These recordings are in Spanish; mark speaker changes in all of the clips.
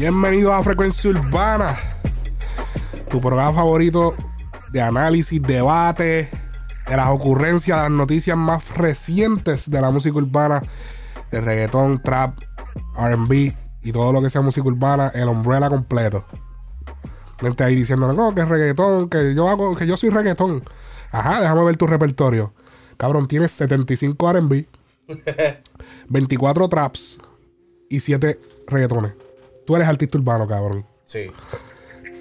Speaker 1: Bienvenido a Frecuencia Urbana, tu programa favorito de análisis, debate, de las ocurrencias, las noticias más recientes de la música urbana, de reggaetón, trap, RB y todo lo que sea música urbana, el umbrella completo. Gente ahí diciendo, no, que es reggaetón, que yo hago, que yo soy reggaetón. Ajá, déjame ver tu repertorio. Cabrón, tienes 75 RB, 24 traps y 7 reggaetones. Tú eres artista urbano, cabrón.
Speaker 2: Sí.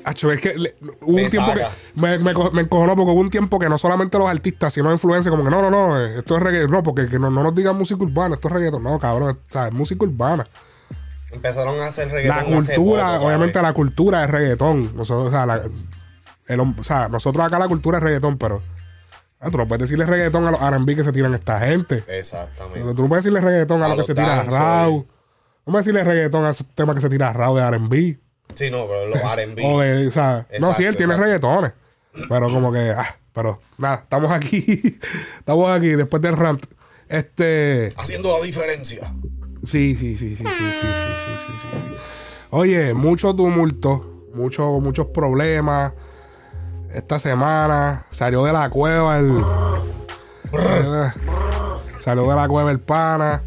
Speaker 1: Acho, es que le- hubo
Speaker 2: Me
Speaker 1: un tiempo que me, me, co- me encojonó porque hubo un tiempo que no solamente los artistas, sino influencers, como que no, no, no, eh, esto es reggaetón. No, porque que no, no nos digan música urbana, esto es reggaetón. No, cabrón, o sea, es música urbana.
Speaker 2: Empezaron a hacer
Speaker 1: La
Speaker 2: reggaetón hace
Speaker 1: cultura,
Speaker 2: poco,
Speaker 1: obviamente
Speaker 2: cabrón.
Speaker 1: la cultura es reggaetón. Nosotros, o sea, la- el hom- o sea, nosotros acá la cultura es reggaetón, pero ah, tú no puedes decirle reggaetón a los R&B que se tiran esta gente.
Speaker 2: Exactamente.
Speaker 1: Tú no puedes decirle reggaetón a,
Speaker 2: A
Speaker 1: lo que se tira
Speaker 2: dancehall.
Speaker 1: Raw. No puedes decirle reggaetón a esos temas que se tira Raw de R&B.
Speaker 2: Sí, no, pero los R&B.
Speaker 1: O de, o sea, no, sí, él tiene reggaetones. Pero como que, ah, pero nada, estamos aquí. estamos aquí después del rant. Este.
Speaker 2: Haciendo la diferencia.
Speaker 1: Sí, sí, sí, sí, sí, sí, sí, sí, sí, sí, sí. Oye, mucho tumulto, mucho, muchos problemas. Esta semana salió de la cueva el. salió de la cueva el pana.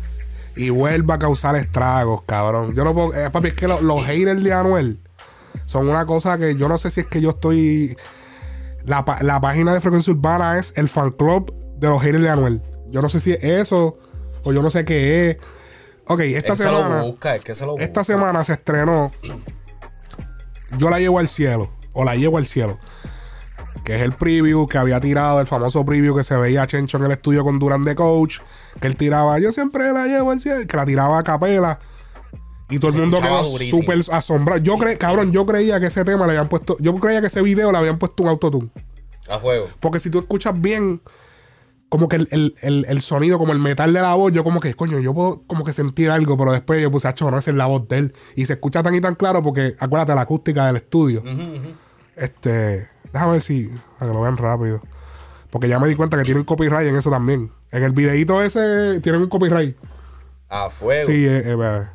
Speaker 1: Y vuelve a causar estragos, cabrón. Yo no puedo. eh, papi, es que lo- los haters de Anuel son una cosa que yo no sé si es que yo estoy. La, la página de Frecuencia Urbana es el fan club de los haters de Anuel. Yo no sé si es eso o yo no sé qué es. Ok, esta
Speaker 2: Él se
Speaker 1: semana.
Speaker 2: lo busca, es que se lo busca.
Speaker 1: Esta semana se estrenó Yo la llevo al cielo. O la llevo al cielo. Que es el preview que había tirado, el famoso preview que se veía a Chencho en el estudio con Durán de coach. Que él tiraba, yo siempre la llevo al cielo. Que la tiraba a capela. Y todo el mundo quedó súper asombrado. Yo cre cabrón, yo creía que ese tema le habían puesto. Yo creía que ese video le habían puesto un autotune.
Speaker 2: A fuego.
Speaker 1: Porque si tú escuchas bien, como que el, el- el- el sonido, como el metal de la voz, yo como que, coño, yo puedo como que sentir algo, pero después yo puse, acho, no, esa es la voz de él. Y se escucha tan y tan claro porque, acuérdate, la acústica del estudio. Este, déjame ver si, a que lo vean rápido. Porque ya me di cuenta que tienen copyright en eso también. En el videíto ese tienen un copyright.
Speaker 2: A fuego.
Speaker 1: Sí, eh, eh, ve.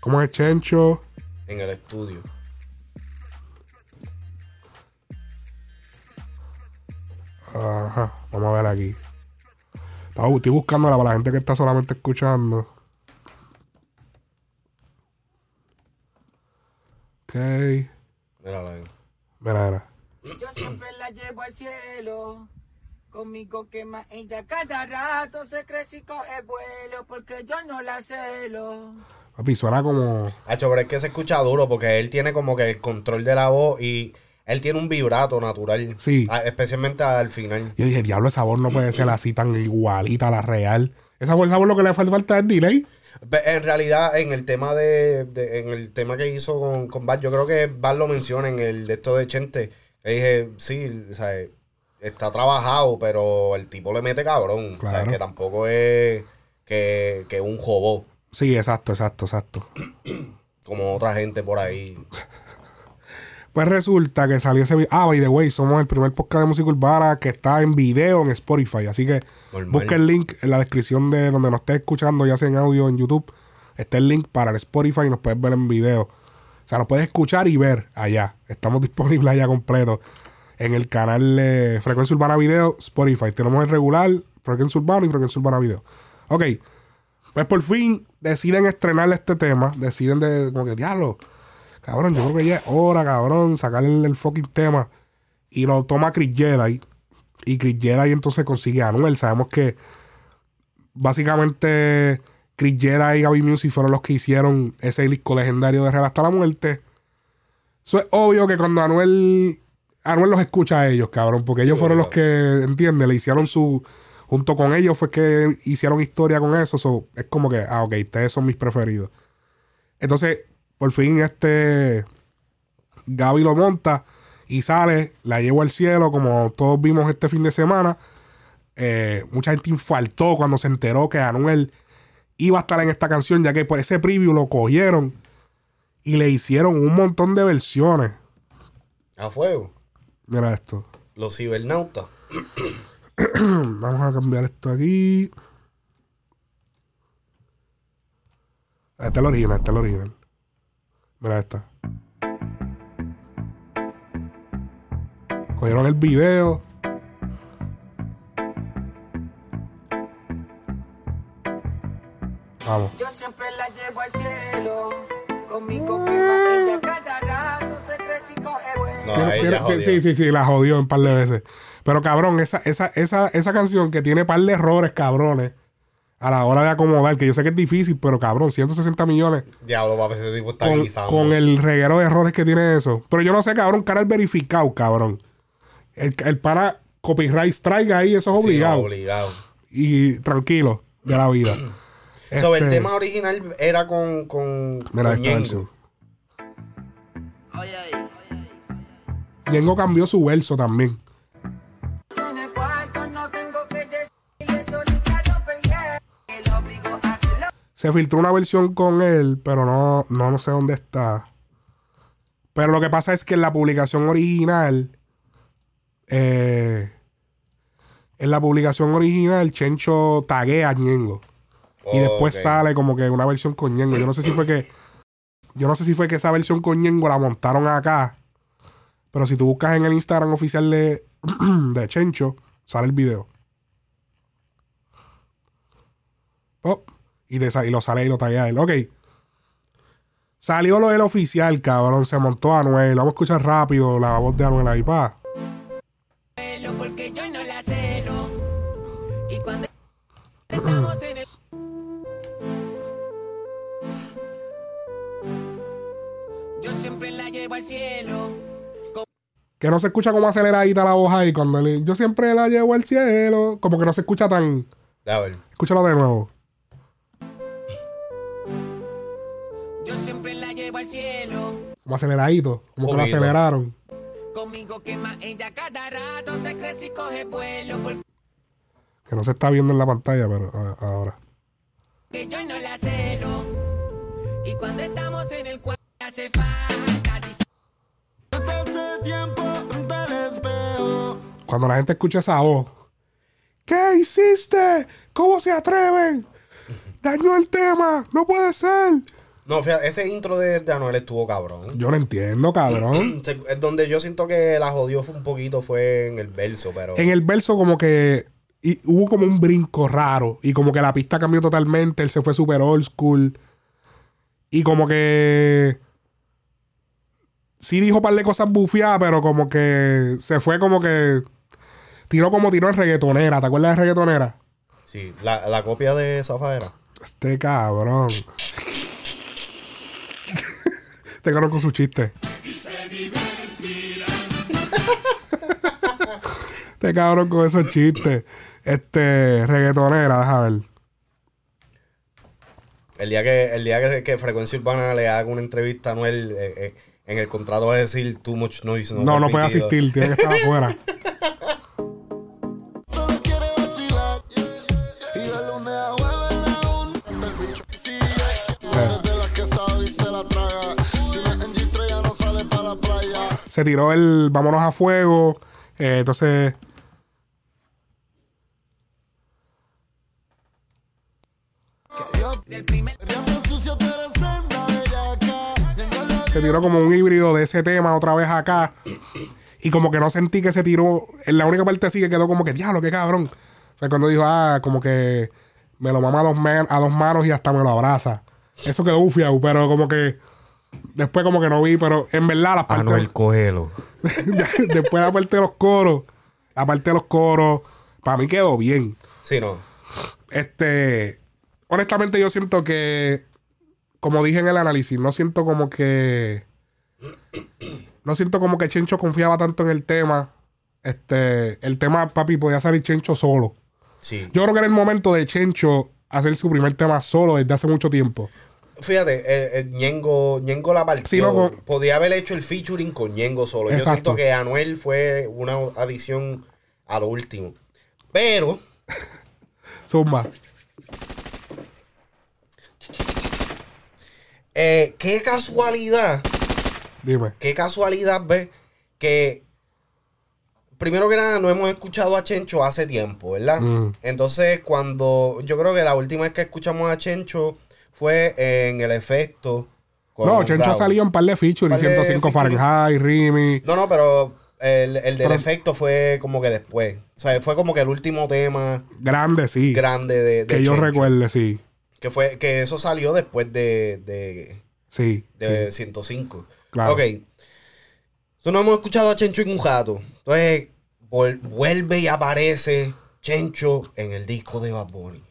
Speaker 1: ¿Cómo es Chencho?
Speaker 2: En el estudio.
Speaker 1: Ajá, vamos a ver aquí. Estaba- Estoy buscándola para la gente que está solamente escuchando. Ok.
Speaker 2: Mírala ahí.
Speaker 1: Mira, mira.
Speaker 3: Yo siempre la llevo al cielo. Conmigo quema ella cada rato. Se crece y coge vuelo. Porque yo no la celo.
Speaker 1: Papi, suena como.
Speaker 2: Hacho, pero es que se escucha duro porque él tiene como que el control de la voz y él tiene un vibrato natural.
Speaker 1: Sí.
Speaker 2: Especialmente al final.
Speaker 1: Yo dije, diablo, esa voz no puede ser así tan igualita a la real. Esa voz, esa voz lo que le falta falta es delay.
Speaker 2: En realidad, en el tema de, de- en el tema que hizo con, con Bad, yo creo que Bad lo menciona en el de esto de Chente. Que dije, sí, o sea, está trabajado, pero el tipo le mete cabrón. O sea,
Speaker 1: Claro.
Speaker 2: que tampoco es que, que un jobó,
Speaker 1: Sí, exacto, exacto, exacto.
Speaker 2: como otra gente por ahí.
Speaker 1: Pues resulta que salió ese video. Ah, by the way, somos el primer podcast de música urbana que está en video en Spotify. Así que
Speaker 2: Normal.
Speaker 1: busca el link en la descripción de donde nos estés escuchando, ya sea en audio en YouTube. Está el link para el Spotify y nos puedes ver en video. O sea, nos puedes escuchar y ver allá. Estamos disponibles allá completo. En el canal Frecuencia Urbana Video, Spotify. Tenemos el regular, Frecuencia Urbana y Frecuencia Urbana Video. Ok. Pues por fin deciden estrenar este tema. Deciden de, como que, diablo, cabrón, yo creo que ya es hora, cabrón, sacarle el, el fucking tema. Y lo toma Chris Jedi. Y Chris Jedi entonces consigue a Anuel. Sabemos que básicamente Chris Jedi y Gaby Music fueron los que hicieron ese disco legendario de Real hasta la muerte. Eso es obvio que cuando Anuel, Anuel los escucha a ellos, cabrón, porque ellos fueron los que, ¿entiendes? Le hicieron su... Junto con ellos fue que hicieron historia con eso. so, es como que, ah, ok, ustedes son mis preferidos. Entonces, por fin este Gaby lo monta y sale, la llevo al cielo, como todos vimos este fin de semana. Eh, mucha gente infartó cuando se enteró que Anuel iba a estar en esta canción, ya que por ese preview lo cogieron y le hicieron un montón de versiones.
Speaker 2: A fuego.
Speaker 1: Mira esto.
Speaker 2: Los cibernautas.
Speaker 1: Vamos a cambiar esto aquí. Este es el original, este es el original. Mira esta. Cogieron el video. Vamos.
Speaker 3: Yo siempre la llevo al cielo. Conmigo quema ella cada rato se crece y coge vuelo.
Speaker 2: No,
Speaker 1: sí, sí, sí, la jodió un par de veces. Pero cabrón, esa, esa, esa, esa canción que tiene par de errores, cabrones, a la hora de acomodar, que yo sé que es difícil, pero cabrón, 160 millones
Speaker 2: Diablo, papi, ese tipo está
Speaker 1: con, con el reguero de errores que tiene eso. Pero yo no sé, cabrón, canal verificado, cabrón. El, el para copyright strike ahí, eso es obligado. Y tranquilo de la vida.
Speaker 2: Sobre el
Speaker 1: Este,
Speaker 2: tema original era con, con,
Speaker 1: Mira
Speaker 2: con
Speaker 1: esta
Speaker 2: Ñengo
Speaker 1: cambió su verso también. Se filtró una versión con él, pero no, no, no sé dónde está. Pero lo que pasa es que en la publicación original, eh, en la publicación original, Chencho taguea a Ñengo. Y después
Speaker 2: Ok.
Speaker 1: sale como que una versión con Ñengo. Yo no sé si fue que. Yo no sé si fue que esa versión con Ñengo la montaron acá. Pero si tú buscas en el Instagram oficial de, de Chencho, sale el video. Y, lo sale y lo taguea él. Ok. Salió lo del oficial, cabrón. Se montó Anuel. Vamos a escuchar rápido la voz de Anuel ahí, pa.
Speaker 3: Y cuando estamos en el Yo siempre la llevo al cielo.
Speaker 1: Que no se escucha como aceleradita la voz ahí. Cuando le- yo siempre la llevo al cielo. Como que no se escucha tan.
Speaker 2: A ver.
Speaker 1: Escúchalo de nuevo.
Speaker 3: Yo siempre la llevo al cielo.
Speaker 1: Como aceleradito. Como que lo aceleraron.
Speaker 3: Conmigo quema ella cada rato se crece y coge vuelo porque
Speaker 1: Que no se está viendo en la pantalla, pero a- ahora.
Speaker 3: yo no la celo. Y cuando estamos en el cuarto hace falta.
Speaker 4: Tiempo frente al espejo.
Speaker 1: Cuando la gente escucha esa voz. ¿Qué hiciste? ¿Cómo se atreven? Dañó el tema. No puede ser.
Speaker 2: No, fíjate, ese intro de, de Anuel estuvo cabrón.
Speaker 1: Yo no entiendo, cabrón.
Speaker 2: Es donde yo siento que la jodió fue un poquito fue en el verso, pero...
Speaker 1: En el verso como que y hubo como un brinco raro y como que la pista cambió totalmente, él se fue super old school y como que sí dijo un par de cosas bufiadas, pero como que se fue como que tiró como tiró en reggaetonera, ¿te acuerdas de reggaetonera?
Speaker 2: Sí, la, la copia de Zafaera.
Speaker 1: Este cabrón. cabrón con su chiste. este cabrón con esos chistes. Este, reggaetonera, deja ver.
Speaker 2: El día que, el día que, que Frecuencia Urbana le haga una entrevista a Anuel, eh, eh, en el contrato va a decir too much noise.
Speaker 1: No, no puede
Speaker 2: permitido".
Speaker 1: asistir, tiene que estar afuera.
Speaker 4: Solo quiere vacilar. Y de lunes a jueves la un. hasta el bicho. Sí, yeah. Es de las que sabe y se la traga. Si no es en G3 ya no sale para la playa.
Speaker 1: Se tiró el vámonos a fuego. eh, entonces, se tiró como un híbrido de ese tema otra vez acá. Y como que no sentí que se tiró. En la única parte sí que quedó como que, diablo, qué cabrón. Fue cuando dijo, ah, como que me lo mama a dos, man- a dos manos y hasta me lo abraza. Eso quedó bufiado, pero como que. Después como que no vi, pero en verdad las partes.
Speaker 2: Anuel, cógelo.
Speaker 1: después la parte de los coros. La parte de los coros. Para mí quedó bien.
Speaker 2: Sí, no.
Speaker 1: Este, honestamente yo siento que, como dije en el análisis, no siento como que, no siento como que Chencho confiaba tanto en el tema. Este, el tema, papi, podía salir Chencho solo.
Speaker 2: Sí.
Speaker 1: Yo creo que era el momento de Chencho hacer su primer tema solo desde hace mucho tiempo.
Speaker 2: Fíjate, eh, eh, Ñengo, Ñengo la partió.
Speaker 1: Sí, no, con-
Speaker 2: Podía haber hecho el featuring con Ñengo solo. Yo
Speaker 1: Exacto.
Speaker 2: siento que Anuel fue una adición a lo último. Pero,
Speaker 1: Zumba.
Speaker 2: Eh, qué casualidad,
Speaker 1: Dime.
Speaker 2: qué casualidad ve que primero que nada no hemos escuchado a Chencho hace tiempo, ¿verdad?
Speaker 1: Mm.
Speaker 2: Entonces, cuando yo creo que la última vez que escuchamos a Chencho fue en el efecto con
Speaker 1: No, Chencho
Speaker 2: Raúl.
Speaker 1: salía un par de features,
Speaker 2: Par de
Speaker 1: 105
Speaker 2: featuring.
Speaker 1: Fahrenheit, Rimi.
Speaker 2: No, no, pero el, el del
Speaker 1: Pero-
Speaker 2: efecto fue como que después. O sea, fue como que el último tema
Speaker 1: Grande, sí.
Speaker 2: grande de, de
Speaker 1: que yo recuerde, sí.
Speaker 2: Que fue, que eso salió después de, de,
Speaker 1: Sí.
Speaker 2: de
Speaker 1: sí.
Speaker 2: 105.
Speaker 1: Claro.
Speaker 2: Ok. Entonces no hemos escuchado a Chencho en un jato. Entonces vuelve y aparece Chencho en el disco de Bad Bunny.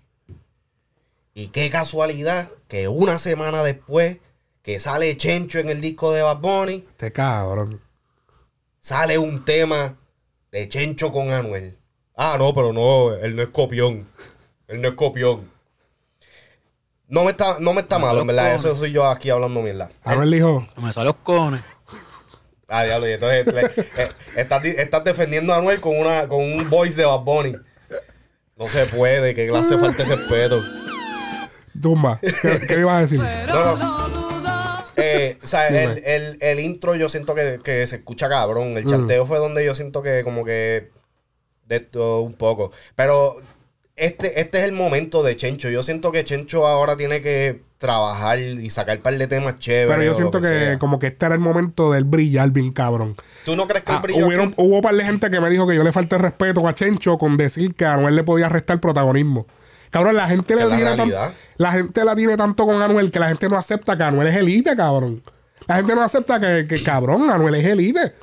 Speaker 2: Y qué casualidad que una semana después que sale Chencho en el disco de Bad Bunny,
Speaker 1: Este cabrón.
Speaker 2: sale un tema de Chencho con Anuel. Ah, no, pero no, él no es copión. Él no es copión. No me está, no me está malo, en verdad.
Speaker 5: cojones.
Speaker 2: Eso soy yo aquí hablando mierda.
Speaker 1: A ver, dijo.
Speaker 5: No me sale los cojones.
Speaker 2: Ah, diablo, y entonces le- eh, estás, di- estás defendiendo a Anuel con, una, con un voice de Bad Bunny. No se puede, que clase de falta de respeto.
Speaker 1: Tumba. ¿Qué, qué ibas a decir?
Speaker 2: No, no. Eh, o sea, el, el, el intro yo siento que, que se escucha cabrón. El
Speaker 1: Mm.
Speaker 2: chanteo fue donde yo siento que como que de todo un poco. Pero este, este es el momento de Chencho. Yo siento que Chencho ahora tiene que trabajar y sacar un par de temas chéveres.
Speaker 1: Pero yo siento que, como que este era el momento del brillar bien cabrón.
Speaker 2: ¿Tú no crees que el
Speaker 1: Ah,
Speaker 2: brillo
Speaker 1: hubieron-
Speaker 2: aquí-
Speaker 1: hubo un par de gente que me dijo que yo le falté el respeto a Chencho con decir que a Anuel le podía restar protagonismo. Cabrón, la gente, le
Speaker 2: la
Speaker 1: tiene tan- la gente la tiene tanto con Anuel que la gente no acepta que Anuel es elite, cabrón. La gente no acepta que, que, cabrón, Anuel es elite.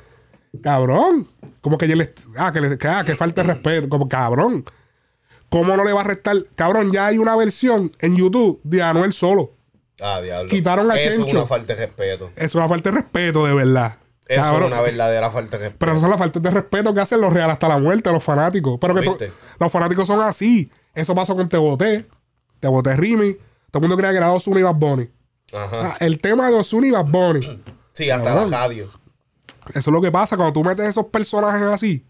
Speaker 1: Cabrón. Como que yo le... Ah, que, le, que, ah, que falta el respeto. Como cabrón. ¿Cómo no le va a restar? Cabrón, ya hay una versión en YouTube de Anuel solo.
Speaker 2: Ah, diablo.
Speaker 1: Quitaron a
Speaker 2: Eso es una falta de respeto.
Speaker 1: Eso es una falta de respeto, de verdad.
Speaker 2: Eso
Speaker 1: Cabrón.
Speaker 2: es una verdadera falta de respeto.
Speaker 1: Pero esas son las faltas de respeto que hacen los reales hasta la muerte, los fanáticos. Pero que los fanáticos son así. Eso pasó con Te Boté, Te Boté Rimi. Todo el mundo creía que era Ozuna y Bad Bunny.
Speaker 2: Ajá.
Speaker 1: Ah, el tema de Ozuna y Bad Bunny.
Speaker 2: Sí, hasta
Speaker 1: cabrón.
Speaker 2: la radio.
Speaker 1: Eso es lo que pasa cuando tú metes esos personajes así.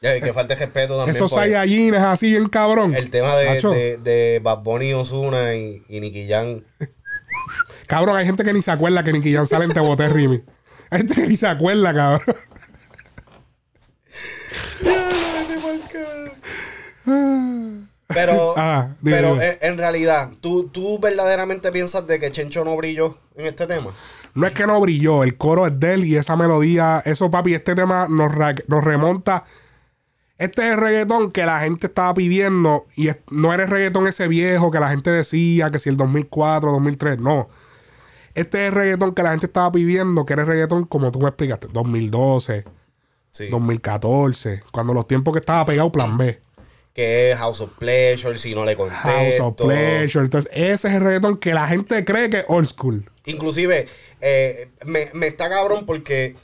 Speaker 2: Ya, que falta de respeto también.
Speaker 1: esos Saiyajines así bien cabrón.
Speaker 2: El tema de, de, de Bad Bunny, Ozuna y, y Nicky Jam.
Speaker 1: Cabrón, hay gente que ni se acuerda que Nicky Jam sale en Te Boté Rimi. Hay gente que ni se acuerda, cabrón.
Speaker 2: Pero,
Speaker 1: Ah, dime,
Speaker 2: pero
Speaker 1: dime.
Speaker 2: en, en realidad, ¿tú, ¿tú verdaderamente piensas de que Chencho no brilló en este tema?
Speaker 1: No es que no brilló, el coro es de él y esa melodía, eso papi, este tema nos, nos remonta. Este es el reggaetón que la gente estaba pidiendo y no era el reggaetón ese viejo que la gente decía que si el 2004, 2003, no. Este es el reggaetón que la gente estaba pidiendo, que era el reggaetón como tú me explicaste, 2012,
Speaker 2: Sí.
Speaker 1: 2014, cuando los tiempos que estaba pegado Plan B.
Speaker 2: Que es House of Pleasure, si no le contesto.
Speaker 1: House of Pleasure. Entonces, ese es el reggaetón que la gente cree que es old school.
Speaker 2: Inclusive, eh, me, me está cabrón porque...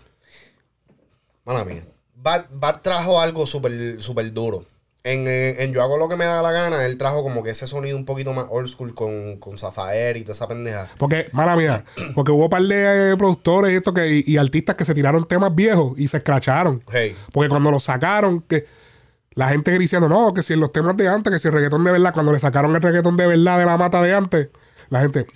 Speaker 2: Mala mía. Bad, Bad trajo algo súper súper duro. En, eh, en Yo hago lo que me da la gana, él trajo como que ese sonido un poquito más old school con, con Zafaer y toda esa pendeja.
Speaker 1: Porque, mala mía, porque hubo un par de eh, productores y, esto que, y, y artistas que se tiraron temas viejos y se escracharon.
Speaker 2: Hey,
Speaker 1: Porque cuando lo sacaron, que la gente diciendo, no, que si en los temas de antes, que si el reggaetón de verdad, cuando le sacaron el reggaetón de verdad de la mata de antes, la gente,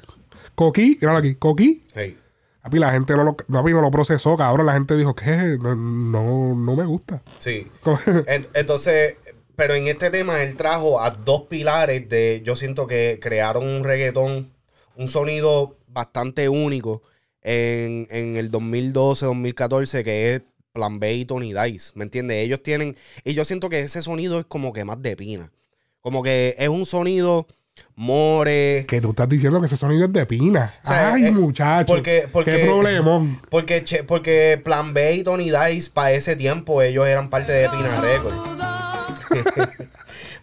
Speaker 1: coquí, míralo aquí, coquí.
Speaker 2: hey.
Speaker 1: Papi, la gente no lo, papi, no lo procesó, cabrón. La gente dijo, ¿qué? No, no, no me gusta.
Speaker 2: Sí. En- Entonces, pero en este tema él trajo a dos pilares de, yo siento que crearon un reggaetón, un sonido bastante único en, en el 2012-2014 que es Plan B y Tony Dice, ¿me entiendes? Ellos tienen, y yo siento que ese sonido es como que más de pina, como que es un sonido more,
Speaker 1: que tú estás diciendo que ese sonido es de pina.
Speaker 2: O sea,
Speaker 1: Ay,
Speaker 2: eh,
Speaker 1: muchacho.
Speaker 2: porque- porque-
Speaker 1: Qué problemón.
Speaker 2: porque, porque Plan B y Tony Dice para ese tiempo ellos eran parte de Pina Records.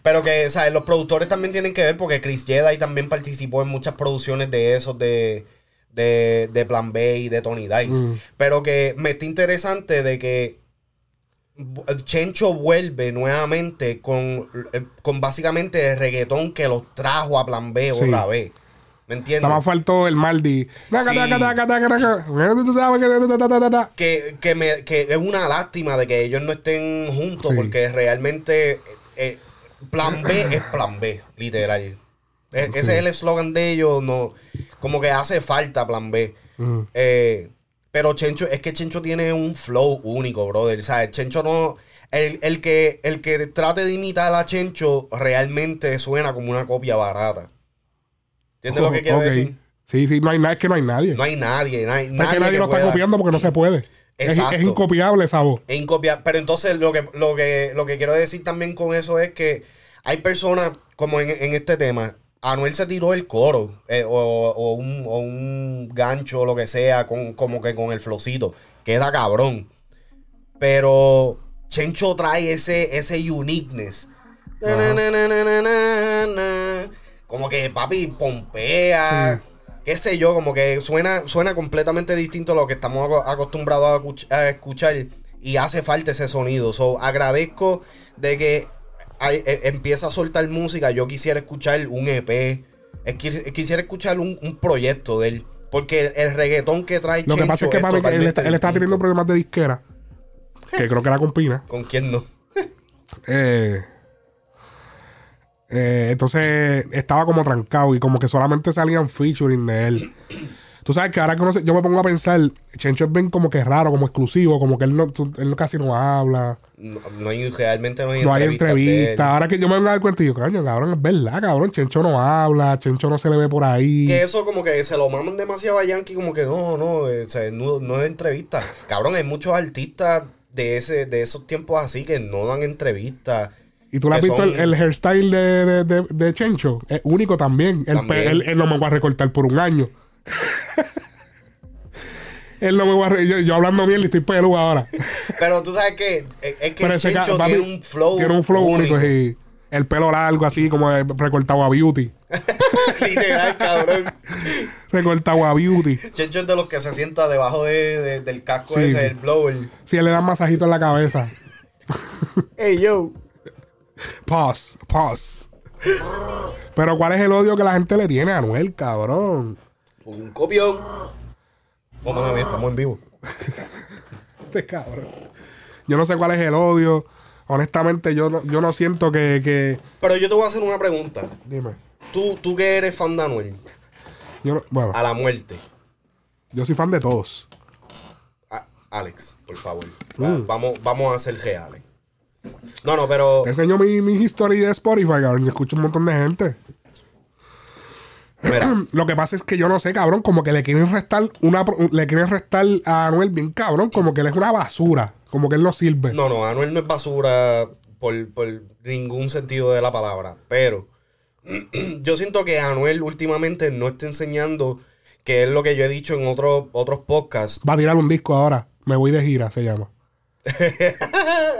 Speaker 2: Pero que, ¿sabes? Los productores también tienen que ver porque Chris Jedi también participó en muchas producciones de esos de, de, de Plan B y de Tony Dice.
Speaker 1: Mm.
Speaker 2: Pero que me está interesante de que Chencho vuelve nuevamente con, eh, con básicamente el reggaetón que los trajo a Plan B
Speaker 1: Sí.
Speaker 2: otra vez. ¿Me entiendes?
Speaker 1: Nada más faltó el Maldi.
Speaker 2: Sí.
Speaker 1: que-
Speaker 2: que, que, me, que es una lástima de que ellos no estén juntos
Speaker 1: Sí.
Speaker 2: porque realmente eh, plan B es plan B, literal. E- Ese es el eslogan de ellos, no, como que hace falta plan B.
Speaker 1: Mm.
Speaker 2: Eh, pero Chencho, es que Chencho tiene un flow único, brother. ¿sabes? Chencho no. El, el que, el que trate de imitar a Chencho realmente suena como una copia barata. ¿Entiendes lo que quiero
Speaker 1: Ok.
Speaker 2: decir?
Speaker 1: Sí, sí, no hay nada, es que no hay nadie.
Speaker 2: No hay nadie, no hay
Speaker 1: es
Speaker 2: nadie,
Speaker 1: que nadie
Speaker 2: que
Speaker 1: lo está
Speaker 2: pueda-
Speaker 1: copiando porque no se puede. Es,
Speaker 2: Exacto.
Speaker 1: es incopiable esa voz.
Speaker 2: Es incopiable. Pero entonces lo que, lo, que, lo que quiero decir también con eso es que hay personas, como en, en este tema, Anuel se tiró el coro eh, o, o un, o un gancho o lo que sea, con, como que con el flowcito. Queda cabrón. Pero Chencho trae ese, ese uniqueness. Na, na, na. Como que papi pompea. Qué sé yo, como que suena, suena completamente distinto a lo que estamos aco- acostumbrados a escuchar. Y hace falta ese sonido. So, agradezco de que hay- e- empieza a soltar música. Yo quisiera escuchar un EP. Es Quisiera escuchar un, un proyecto de él. Porque el, el reggaetón que trae
Speaker 1: Lo que pasa es que que él, está, él está
Speaker 2: distinto.
Speaker 1: teniendo problemas de disquera. Que creo que era con Pina.
Speaker 2: ¿Con quién no?
Speaker 1: Eh, eh, entonces estaba como trancado y como que solamente salían featuring de él. Tú sabes que ahora que yo me pongo a pensar, Chencho es bien como que raro, como exclusivo, como que él no, tú- él casi no habla,
Speaker 2: No, no hay, realmente no hay
Speaker 1: no hay
Speaker 2: entrevistas él.
Speaker 1: entrevistas. Ahora que yo me vengo a dar cuenta, y yo, coño, cabrón, es verdad, cabrón, Chencho no habla, Chencho no se le ve por ahí.
Speaker 2: Que eso como que se lo maman demasiado a Yankee, como que no, no, eh, o sea, no, no es entrevista. Cabrón, hay muchos artistas de ese, de esos tiempos así que no dan entrevistas.
Speaker 1: Y tú le has visto el,
Speaker 2: son-
Speaker 1: el hairstyle de, de, de- de Chencho, es único también. Pe-
Speaker 2: También.
Speaker 1: él, él no me va a recortar por un año. él no me va a re- yo, yo hablando bien y estoy peludo ahora.
Speaker 2: Pero tú sabes que eh, es que Chencho tiene un flow.
Speaker 1: Tiene un flow único, sí. El pelo largo, así como recortado a beauty.
Speaker 2: Literal, cabrón.
Speaker 1: Recortado a beauty.
Speaker 2: Chencho es de los que se sienta debajo de- de- del casco
Speaker 1: Sí.
Speaker 2: ese, el blower.
Speaker 1: Si él le dan masajito en la cabeza.
Speaker 2: Hey, yo.
Speaker 1: Pause, pause. Pero ¿cuál es el odio que la gente le tiene a Anuel, cabrón?
Speaker 2: Un copión. Oh, mala mía, estamos en vivo.
Speaker 1: Este cabrón. Yo no sé cuál es el odio. Honestamente, yo no, yo no siento que, que...
Speaker 2: Pero yo te voy a hacer una pregunta.
Speaker 1: Dime.
Speaker 2: Tú, tú que eres fan de Anuel,
Speaker 1: Yo no- bueno,
Speaker 2: a la muerte.
Speaker 1: yo soy fan de todos.
Speaker 2: A- Alex, por favor.
Speaker 1: Mm.
Speaker 2: Vamos, vamos a ser reales. No, no, pero.
Speaker 1: Te enseño mi, mi history de Spotify, cabrón. y escucho un montón de gente.
Speaker 2: Mira,
Speaker 1: Lo que pasa es que yo no sé, cabrón, como que le quieren restar una le quieren restar a Anuel bien cabrón, como que él es una basura, como que él no sirve.
Speaker 2: no, no, Anuel no es basura por, por ningún sentido de la palabra. Pero yo siento que Anuel últimamente no está enseñando que es lo que yo he dicho en otros otros podcasts.
Speaker 1: Va a tirar un disco ahora. Me voy de gira, se llama.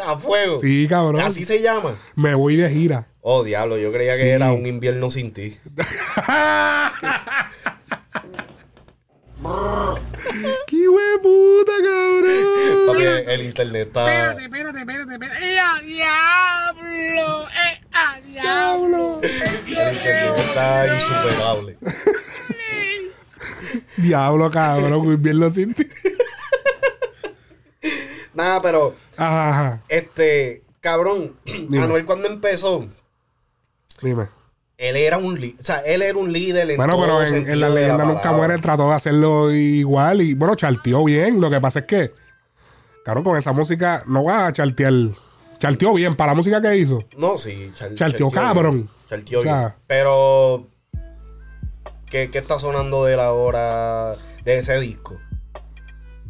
Speaker 2: a fuego.
Speaker 1: Sí, cabrón.
Speaker 2: Así se llama.
Speaker 1: Me voy de gira.
Speaker 2: Oh, diablo, yo creía que
Speaker 1: Sí.
Speaker 2: era un invierno sin ti.
Speaker 1: ¡Qué hueputa, cabrón!
Speaker 2: Papi, el internet está.
Speaker 3: Espérate, espérate, espérate, espérate. ¡Eh, a diablo! ¡Eh, a diablo!
Speaker 2: El internet está insuperable.
Speaker 1: Diablo, cabrón, muy bien lo sentí.
Speaker 2: Nada, pero
Speaker 1: Ajá, ajá.
Speaker 2: este, cabrón, Anuel cuando empezó,
Speaker 1: Dime.
Speaker 2: él era un líder, o sea, él era un líder en
Speaker 1: Bueno,
Speaker 2: todo
Speaker 1: pero en, la leyenda nunca muere trató de hacerlo igual y bueno, charteó bien. Lo que pasa es que, cabrón, con esa música no va a chartear. Charteó bien para la música que hizo.
Speaker 2: No, sí, char-
Speaker 1: Charteó,
Speaker 2: bien.
Speaker 1: cabrón.
Speaker 2: Charteó
Speaker 1: O sea-
Speaker 2: bien. Pero, ¿qué, ¿qué está sonando de la hora de ese disco?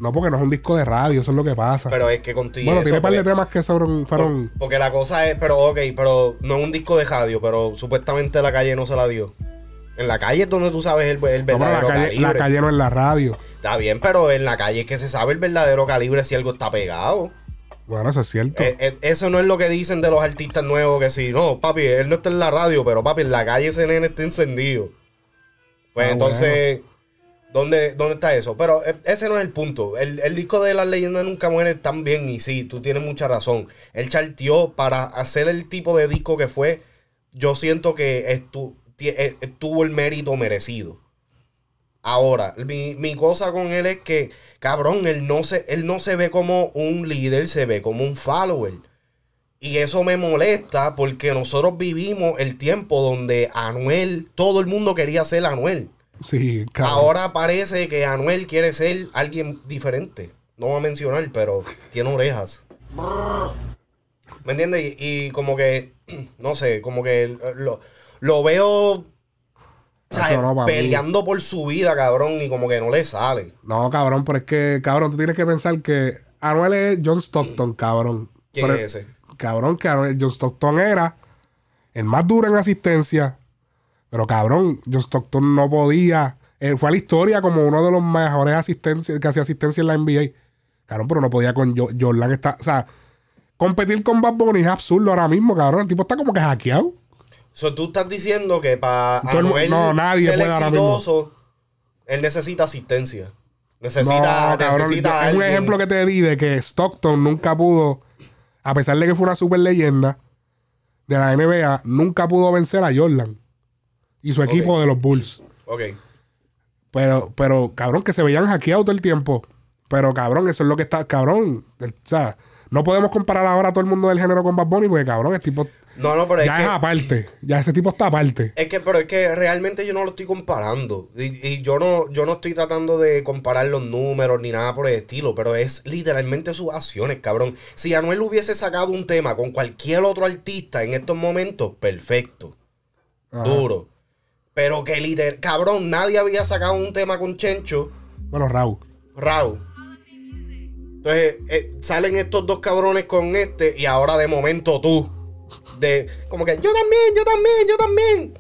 Speaker 1: No, porque no es un disco de radio, eso es lo que pasa.
Speaker 2: Pero es que contigo.
Speaker 1: bueno, tiene un par de temas que fueron.
Speaker 2: Porque la cosa es, pero ok, pero no es un disco de radio, pero supuestamente la calle no se la dio. En la calle es donde tú sabes el, el
Speaker 1: no,
Speaker 2: verdadero
Speaker 1: la, calle,
Speaker 2: calibre.
Speaker 1: la calle no es la radio.
Speaker 2: Está bien, pero en la calle es que se sabe el verdadero calibre si algo está pegado.
Speaker 1: Bueno, eso es cierto.
Speaker 2: Eh, eh, eso no es lo que dicen de los artistas nuevos, que si, no, papi, él no está en la radio, pero papi, en la calle ese nene está encendido. Pues
Speaker 1: Ah,
Speaker 2: entonces, ¿dónde, ¿dónde está eso? Pero eh, ese no es el punto. El, el disco de Las Leyendas Nunca Mueren tan bien, y sí, tú tienes mucha razón. Él charteó para hacer el tipo de disco que fue. Yo siento que estu- eh, tuvo el mérito merecido. Ahora, mi, mi cosa con él es que, cabrón, él no, se, él no se ve como un líder, se ve como un follower. Y eso me molesta porque nosotros vivimos el tiempo donde Anuel, todo el mundo quería ser Anuel.
Speaker 1: Sí, cabrón.
Speaker 2: Ahora parece que Anuel quiere ser alguien diferente. No voy a mencionar, pero tiene orejas. ¿Me entiendes? Y, y como que, no sé, como que lo, lo veo
Speaker 1: no,
Speaker 2: peleando por su vida, cabrón, y como que no le sale.
Speaker 1: No, cabrón, pero es que, cabrón, tú tienes que pensar que Anuel es John Stockton, cabrón.
Speaker 2: ¿Quién
Speaker 1: Pero-
Speaker 2: es ese?
Speaker 1: Cabrón, que Anuel- John Stockton era el más duro en asistencia. Pero cabrón, John Stockton no podía. eh, fue a la historia como uno de los mejores asistencias que hacía asistencia en la NBA. Cabrón, pero no podía con Jo- Jordan. Está, o sea, competir con Bad Bunny es absurdo ahora mismo, cabrón. El tipo está como que hackeado.
Speaker 2: So, tú estás diciendo que para Anuel
Speaker 1: no, nadie
Speaker 2: ser
Speaker 1: puede
Speaker 2: exitoso, él necesita asistencia. Necesita,
Speaker 1: no, cabrón,
Speaker 2: necesita
Speaker 1: es un ejemplo que te di de que Stockton nunca pudo, a pesar de que fue una super leyenda de la NBA, nunca pudo vencer a Jordan y su equipo de los Bulls.
Speaker 2: Ok.
Speaker 1: Pero, pero, cabrón, que se veían hackeados todo el tiempo. Pero, cabrón, eso es lo que está, cabrón. el- o sea, no podemos comparar ahora a todo el mundo del género con Bad Bunny porque, cabrón, el tipo
Speaker 2: No, no, pero
Speaker 1: ya
Speaker 2: es
Speaker 1: es
Speaker 2: que...
Speaker 1: aparte. Ya ese tipo está aparte.
Speaker 2: Es que, pero es que realmente yo no lo estoy comparando. Y, y yo no, yo no estoy tratando de comparar los números ni nada por el estilo, pero es literalmente sus acciones, cabrón. Si Anuel hubiese sacado un tema con cualquier otro artista en estos momentos, perfecto.
Speaker 1: Ajá.
Speaker 2: Duro. Pero que literal, cabrón, nadie había sacado un tema con Chencho,
Speaker 1: Bueno, Raúl.
Speaker 2: Raúl. Entonces, eh, salen estos dos cabrones con este y ahora de momento tú. De, como que yo también, yo también, yo también.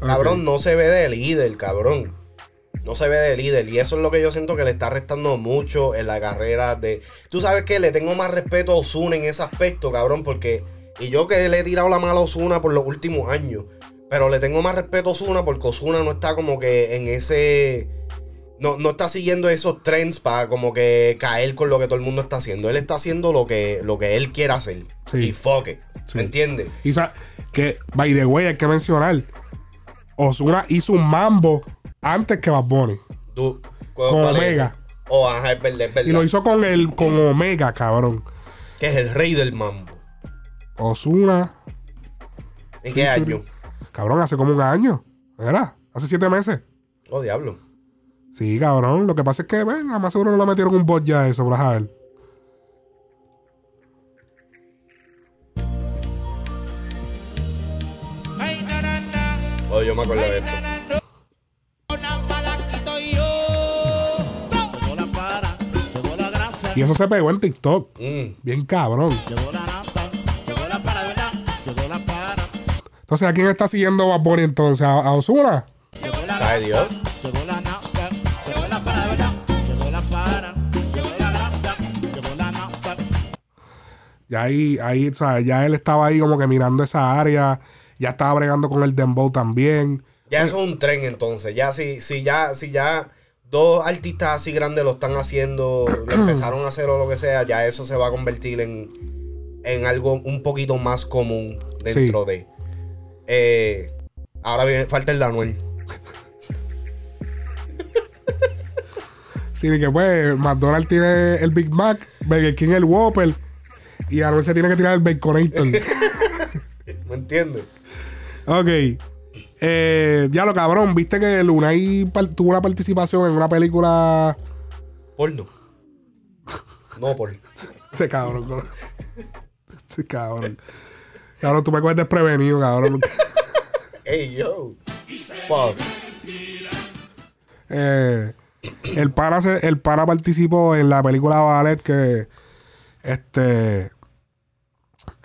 Speaker 2: Cabrón, no se ve de líder, cabrón. No se ve de líder. Y eso es lo que yo siento que le está restando mucho en la carrera de. Tú sabes que le tengo más respeto a Osuna en ese aspecto, cabrón, porque. Y yo que le he tirado la mala a Osuna por los últimos años. Pero le tengo más respeto a Osuna porque Osuna no está como que en ese. No, no está siguiendo esos trends para como que caer con lo que todo el mundo está haciendo. Él está haciendo lo que, lo que él quiere hacer.
Speaker 1: Sí.
Speaker 2: Y fuck it.
Speaker 1: Sí.
Speaker 2: ¿Me entiendes?
Speaker 1: Y que, by the way, hay que mencionar, Osuna hizo un mambo antes que Bad Bunny. Con. Omega.
Speaker 2: Oh, ajá, es verdad, es verdad.
Speaker 1: Y lo hizo con el con Omega, cabrón.
Speaker 2: Que es el rey del mambo.
Speaker 1: Osuna,
Speaker 2: ¿En qué año?
Speaker 1: Cabrón, hace como un año. ¿Era? Hace siete meses.
Speaker 2: Oh, diablo.
Speaker 1: Sí, cabrón. Lo que pasa es que, ven, a más seguro no le metieron un bot ya a eso, ver.
Speaker 2: Oh, yo me acuerdo de esto.
Speaker 1: Y eso se pegó en TikTok.
Speaker 2: Mm.
Speaker 1: Bien cabrón.
Speaker 5: llegó la
Speaker 1: Entonces, ¿a quién está siguiendo Bad Bunny entonces? ¿A, a Osuna?
Speaker 2: ¿Sabe Dios?
Speaker 1: Ya ahí, ahí, o sea, ya él estaba ahí como que mirando esa área. Ya estaba bregando con el Dembow también.
Speaker 2: Ya eso es un tren entonces. Ya si, si ya, si ya dos artistas así grandes lo están haciendo, lo empezaron a hacer o lo que sea, ya eso se va a convertir en, en algo un poquito más común dentro de. Eh, ahora viene, falta el de Anuel.
Speaker 1: Sí, que pues McDonald's tiene el Big Mac, Burger King el Whopper. Y Anuel se tiene que tirar el Baconator.
Speaker 2: ¿Me entiendes?
Speaker 1: ok. Eh, ya lo cabrón, viste que Lunay tuvo una participación en una película.
Speaker 2: Porno. No por.
Speaker 1: Este cabrón. Este cabrón. Cabrón, tú me coges desprevenido, cabrón.
Speaker 2: Ey, yo. Pause.
Speaker 1: Eh, el, pana se- el pana participó en la película Ballet que este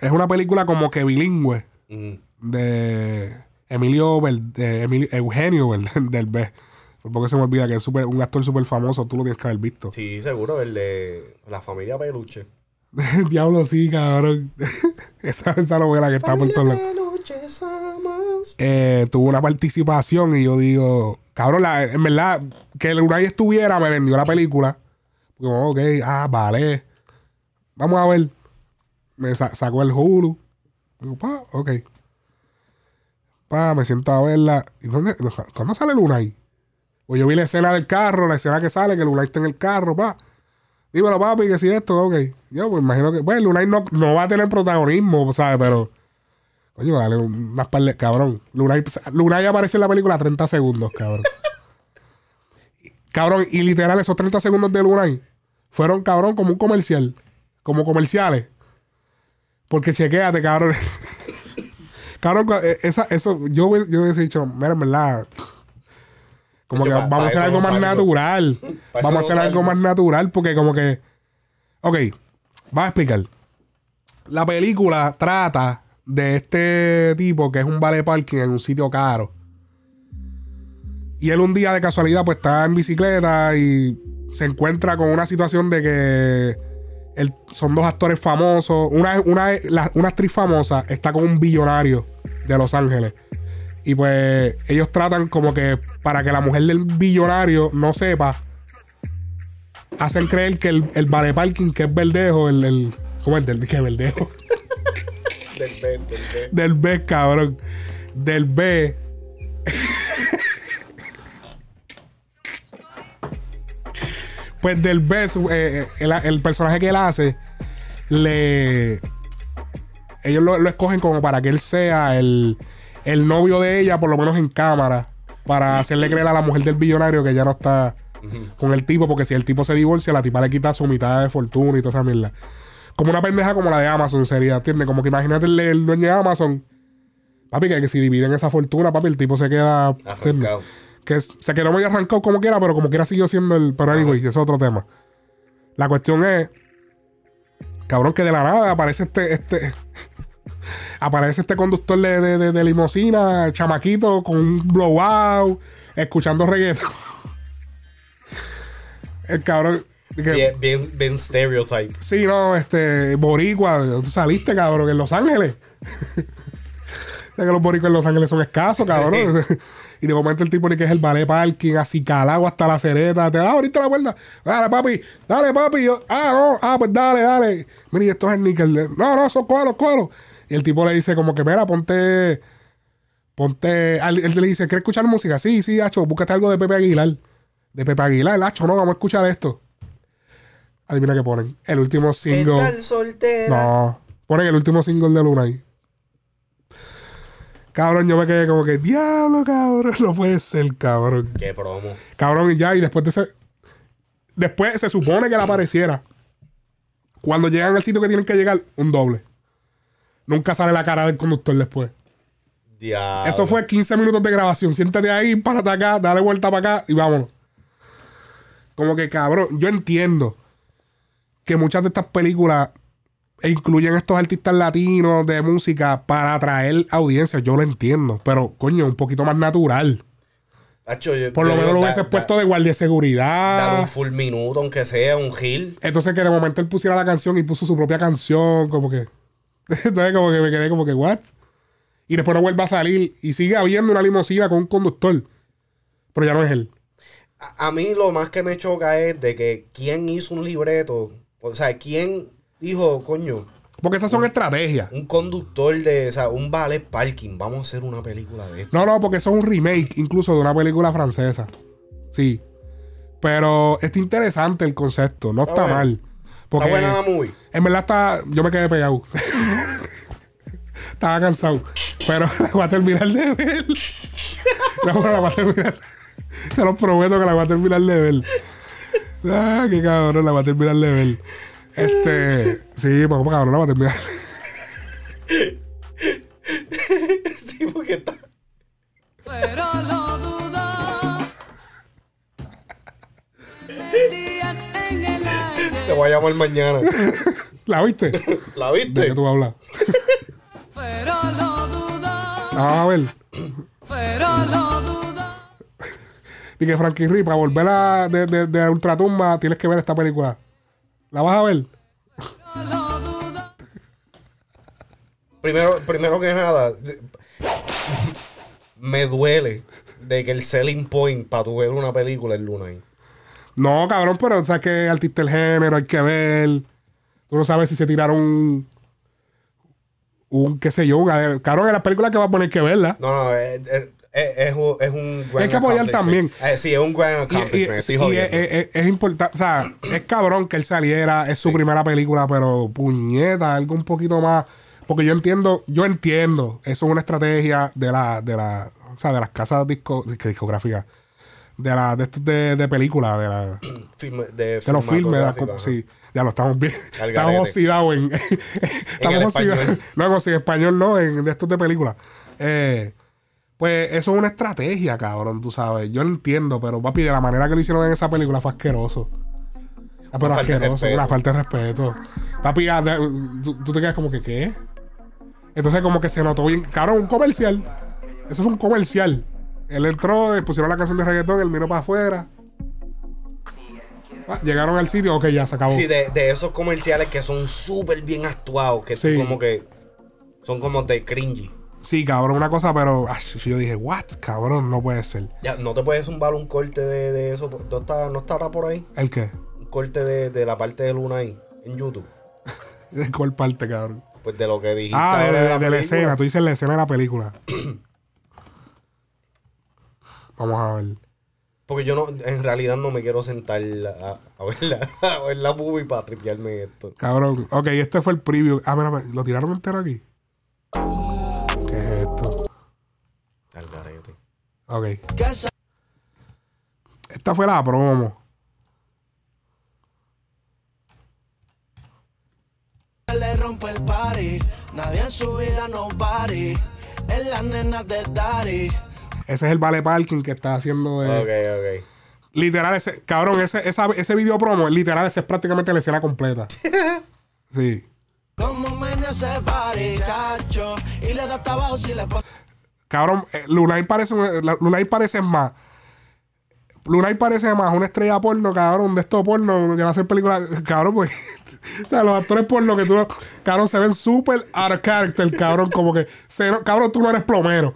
Speaker 1: es una película como que bilingüe
Speaker 2: Mm.
Speaker 1: de Emilio Vel- de Emilio- Eugenio del B. Porque se me olvida que es súper- un actor súper famoso, tú lo tienes que haber visto.
Speaker 2: Sí, seguro, el de la familia Peluche.
Speaker 1: Diablo, sí, cabrón. esa, esa novela que está por todos lados. Eh, tuvo una participación y yo digo, cabrón, la- en verdad, que el Unai estuviera me vendió la película. Como, ok, ah, vale. Vamos a ver. Me sa- sacó el Hulu. Digo, pa, ok. Pa, me siento a verla. ¿Y dónde, ¿Cuándo sale el Unai? Pues yo vi la escena del carro, la escena que sale, que el Unai está en el carro, pa. Dímelo, papi, que si esto, ok. Yo, pues imagino que, bueno, el Unai no, no va a tener protagonismo, ¿sabes? Pero, coño, dale unas par de, cabrón. Lunay, Lunay aparece en la película 30 segundos, cabrón. cabrón, y literal, esos 30 segundos de Lunay fueron, cabrón, como un comercial. Como comerciales. Porque chequéate, cabrón. cabrón, eh, esa, eso, yo, yo hubiese dicho, mira, en verdad, Como que
Speaker 2: pa-
Speaker 1: vamos a hacer algo
Speaker 2: no
Speaker 1: más
Speaker 2: salgo.
Speaker 1: natural.
Speaker 2: Pa'
Speaker 1: vamos a
Speaker 2: no
Speaker 1: hacer algo más natural porque como que... Ok, vamos a explicar. La película trata de este tipo que es un vale parking en un sitio caro. Y él un día de casualidad pues está en bicicleta y se encuentra con una situación de que él- son dos actores famosos. Una, una, la- una actriz famosa está con un billonario de Los Ángeles. Y pues ellos tratan como que para que la mujer del billonario no sepa, hacen creer que el, el vale parking, que es verdejo, el, el ¿cómo es del que es verdejo?
Speaker 2: Del B, del B.
Speaker 1: del B, cabrón. Del B. pues del B, eh, eh, el, el personaje que él hace, le. Ellos lo, lo escogen como para que él sea el, el novio de ella, por lo menos en cámara, para hacerle creer a la mujer del billonario que ya no está con el tipo, porque si el tipo se divorcia, la tipa le quita su mitad de fortuna y toda esa mierda. Como una pendeja como la de Amazon sería, ¿entiendes? Como que imagínate el, el dueño de Amazon. Papi, que, que si dividen esa fortuna, papi, el tipo se queda.
Speaker 2: Arrancado.
Speaker 1: Que se quedó medio arrancado como quiera, pero como quiera siguió siendo el. Pero anyway, ese es otro tema. La cuestión es. Cabrón, que de la nada aparece este. este aparece este conductor de, de, de, de limusina, chamaquito, con un blowout, escuchando reggaeton. el cabrón. que-
Speaker 2: Bien, bien, bien stereotype.
Speaker 1: Sí, no, este, boricua, tú saliste, cabrón, en Los Ángeles. Ya que los boricuas en Los Ángeles son escasos, cabrón. y de momento el tipo ni que es el ballet parking, así calado hasta la cereta. Te da ahorita la puerta. Dale, papi, dale, papi. Yo, ah, no, ah, pues dale, dale. Mira, y esto es el níquel. No, no, son colos, colos. Y el tipo le dice como que, mira, ponte... Ponte... Él le dice, ¿quieres escuchar música? Sí, sí, Hacho, búscate algo de Pepe Aguilar. De Pepe Aguilar, Hacho, no, vamos a escuchar esto. Adivina qué ponen. El último single.
Speaker 2: Soltera.
Speaker 1: No. Ponen el último single de Luna ahí. Cabrón, yo me quedé como que, diablo, cabrón. No puede ser, cabrón.
Speaker 2: Qué promo.
Speaker 1: Cabrón, y ya, y después de ese. Después se supone que la apareciera. Cuando llegan al sitio que tienen que llegar, un doble. Nunca sale la cara del conductor después.
Speaker 2: Diablo.
Speaker 1: Eso fue 15 minutos de grabación. Siéntate ahí, párate acá, dale vuelta para acá y vámonos. Como que cabrón, yo entiendo que muchas de estas películas incluyen estos artistas latinos de música para atraer audiencia. Yo lo entiendo, pero coño, un poquito más natural.
Speaker 2: Yo-
Speaker 1: Por lo menos lo hubiese
Speaker 2: da-
Speaker 1: puesto de guardia de
Speaker 2: Dar
Speaker 1: seguridad.
Speaker 2: un full minuto, aunque sea un hill.
Speaker 1: Entonces que de momento él pusiera la canción y puso su propia canción, como que. Entonces como que me quedé como que, ¿what? Y después no vuelve a salir y sigue habiendo una limusina con un conductor. Pero ya no es él.
Speaker 2: A, a mí lo más que me choca es de que quién hizo un libreto. O sea, quién dijo, coño,
Speaker 1: Porque esas son estrategias.
Speaker 2: un conductor de, o sea, un ballet parking. Vamos a hacer una película de esto.
Speaker 1: No, no, porque eso es un remake incluso de una película francesa. Sí. Pero está interesante el concepto, no está, mal. Porque
Speaker 2: Está buena la movie.
Speaker 1: en verdad está. Yo me quedé pegado. Estaba cansado. Pero la voy a terminar de ver. No, pero la voy a terminar. Te lo prometo que la voy a terminar de ver. Ah, qué cabrón, la voy a terminar de ver. Este. Sí, pues cabrón, la voy a terminar.
Speaker 2: sí, porque está.
Speaker 6: Pero lo dudo. En el
Speaker 2: Te voy a llamar mañana.
Speaker 1: ¿La viste?
Speaker 2: ¿La
Speaker 1: ¿De
Speaker 2: viste?
Speaker 1: qué tú hablas?
Speaker 6: Pero lo dudo.
Speaker 1: Vamos a ver.
Speaker 6: Pero lo dudo.
Speaker 1: Y que Frankie Ri, para volver a, de, de, de Ultratumba, tienes que ver esta película. ¿La vas a ver?
Speaker 6: Lo dudo.
Speaker 2: Primero, primero que nada, me duele de que el selling point para tu ver una película es Luna.
Speaker 1: No, cabrón, pero sabes que artista del género, hay que ver. Tú no sabes si se tiraron un. Qué sé yo, un. ade- Cabrón, en las películas que va a poner que verla.
Speaker 2: No, no, es, es- es- es un, es un gran
Speaker 1: Hay que apoyar también.
Speaker 2: Eh, sí, es un gran
Speaker 1: Y, y-
Speaker 2: accomplishment. Estoy
Speaker 1: y
Speaker 2: jodiendo.
Speaker 1: es, es- es importante, o sea, es cabrón que él saliera, es su primera película, pero puñeta, algo un poquito más. Porque yo entiendo, yo entiendo, eso es una estrategia de la, de la, o sea, de las casas disco, disco- discográficas, de la, de estos de, de películas, de la,
Speaker 2: Film- de,
Speaker 1: de los filmes, de
Speaker 2: ajá.
Speaker 1: sí, ya lo estamos bien,
Speaker 2: Al
Speaker 1: estamos oxidados en, estamos oxidados,
Speaker 2: español.
Speaker 1: no, en, en español no, en de estos de películas. Eh, Pues eso es una estrategia, cabrón, tú sabes. Yo lo entiendo, pero papi, de la manera que lo hicieron en esa película fue asqueroso. Ah, pero
Speaker 2: Una falta
Speaker 1: asqueroso,
Speaker 2: respeto.
Speaker 1: una falta de respeto. Papi, ah, tú, tú te quedas como que, ¿qué? Entonces, como que se notó bien. Cabrón, un comercial. Eso fue un comercial. Él entró, pusieron la canción de reggaetón, él miró para afuera. Ah, llegaron al sitio, ok, ya se acabó.
Speaker 2: Sí, de, de esos comerciales que son súper bien actuados, que
Speaker 1: Sí.
Speaker 2: como que son como de cringy.
Speaker 1: Sí, cabrón, una cosa, pero ah, yo dije, what, cabrón, no puede ser.
Speaker 2: Ya, ¿no te puedes zumbar un corte de, de eso? ¿No, está, ¿No estará por ahí?
Speaker 1: ¿El qué?
Speaker 2: Un corte de, de la parte de Luna ahí, en YouTube.
Speaker 1: ¿De cuál parte, cabrón?
Speaker 2: Pues de lo que dijiste
Speaker 1: Ah, de, la escena. Tú dices la escena de la película. Vamos a ver.
Speaker 2: Porque yo no, en realidad no me quiero sentar a, a ver la, a ver la movie para tripearme esto.
Speaker 1: Cabrón. Ok, este fue el preview. Ah, mira, ¿lo tiraron entero aquí? ¿Qué es esto?
Speaker 2: Al garete.
Speaker 1: Ok. Esta fue la promo.
Speaker 7: le rompe el party. Nadie en su vida no party. Es la nena de Daddy.
Speaker 1: Ese es el Vale Parking que está haciendo de...
Speaker 2: Ok, ok.
Speaker 1: Literal, ese... Cabrón, ese, esa- ese video promo, literal, ese es prácticamente la escena completa. Sí. Cabrón, eh, Lunay parece, Lunay parece más. Lunay parece más una estrella porno, cabrón, de estos porno que va a hacer películas. Cabrón, pues. o sea, los actores porno que tú. Cabrón, se ven súper out character, cabrón. Como que. se cabrón, tú no eres plomero.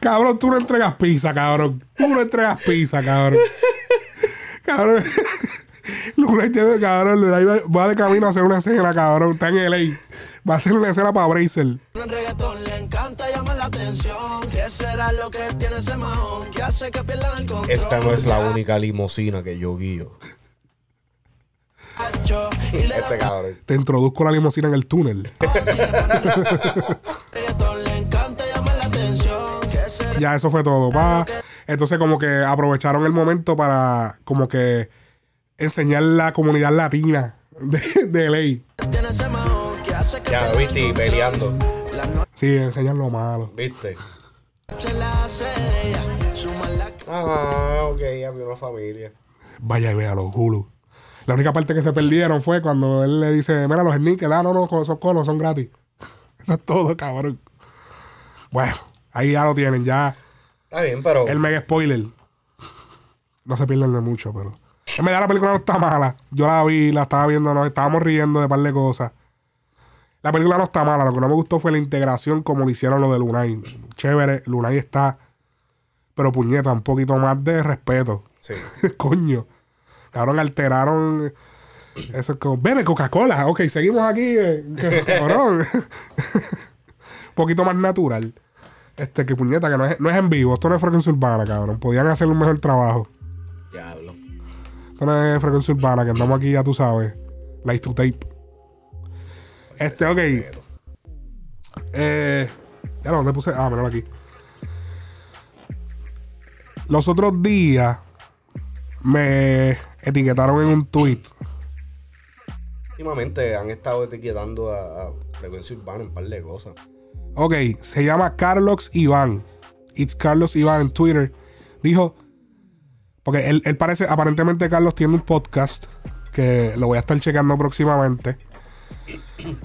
Speaker 1: Cabrón, tú no entregas pizza, cabrón. Tú no entregas pizza, cabrón. Cabrón. Lunay tiene, cabrón, Lunay va de camino a hacer una escena, cabrón. Está en LA. Va a hacer una escena para Bracer.
Speaker 7: El reggaetón le encanta llamar la atención. ¿Qué será lo que tiene ese mahón? Que hace que pierdan el control.
Speaker 2: Esta no es la única limusina que yo guío. Este cabrón.
Speaker 1: Te introduzco la limusina en el túnel.
Speaker 7: reggaetón le encanta llamar la atención. ¿Qué será
Speaker 1: Ya eso fue todo, pa. Entonces como que aprovecharon el momento para como que enseñar la comunidad latina de, de ley.
Speaker 2: Ya, viste, y
Speaker 7: el
Speaker 2: peleando.
Speaker 1: Sí, enseñar lo malo.
Speaker 2: ¿Viste? Ah, ok, había una familia.
Speaker 1: Vaya y vea los Hulu. La única parte que se perdieron fue cuando él le dice, mira los sneakers, ah, no, no, esos colos son gratis. Eso es todo, cabrón. Bueno, ahí ya lo tienen, ya.
Speaker 2: Está bien, pero.
Speaker 1: El mega spoiler. No se pierden de mucho, pero. En verdad la película no está mala. Yo la vi, la estaba viendo, nos estábamos riendo de par de cosas. La película no está mala. Lo que no me gustó fue la integración como lo hicieron lo de Lunay. Chévere, Lunay está. Pero puñeta, un poquito más de respeto.
Speaker 2: Sí.
Speaker 1: Coño. Cabrón, alteraron. Eso es como. Bebe Coca-Cola. Ok, seguimos aquí. eh, cabrón. un poquito más natural. Este, que puñeta, que no es, no es en vivo. Esto no es frecuencia urbana, cabrón. Podían hacer un mejor trabajo.
Speaker 2: Diablo.
Speaker 1: Esto no es frecuencia urbana, que andamos aquí, ya tú sabes. Light to tape. Este, ok. Eh, ya no, ¿dónde puse? Ah, míralo aquí. Los otros días me etiquetaron en un tweet.
Speaker 2: Últimamente han estado etiquetando a, a Frecuencia Urbana en un par de cosas.
Speaker 1: Ok, se llama Carlos Iván. It's Carlos Iván en Twitter. Dijo, porque él, él parece, aparentemente Carlos tiene un podcast que lo voy a estar checando próximamente.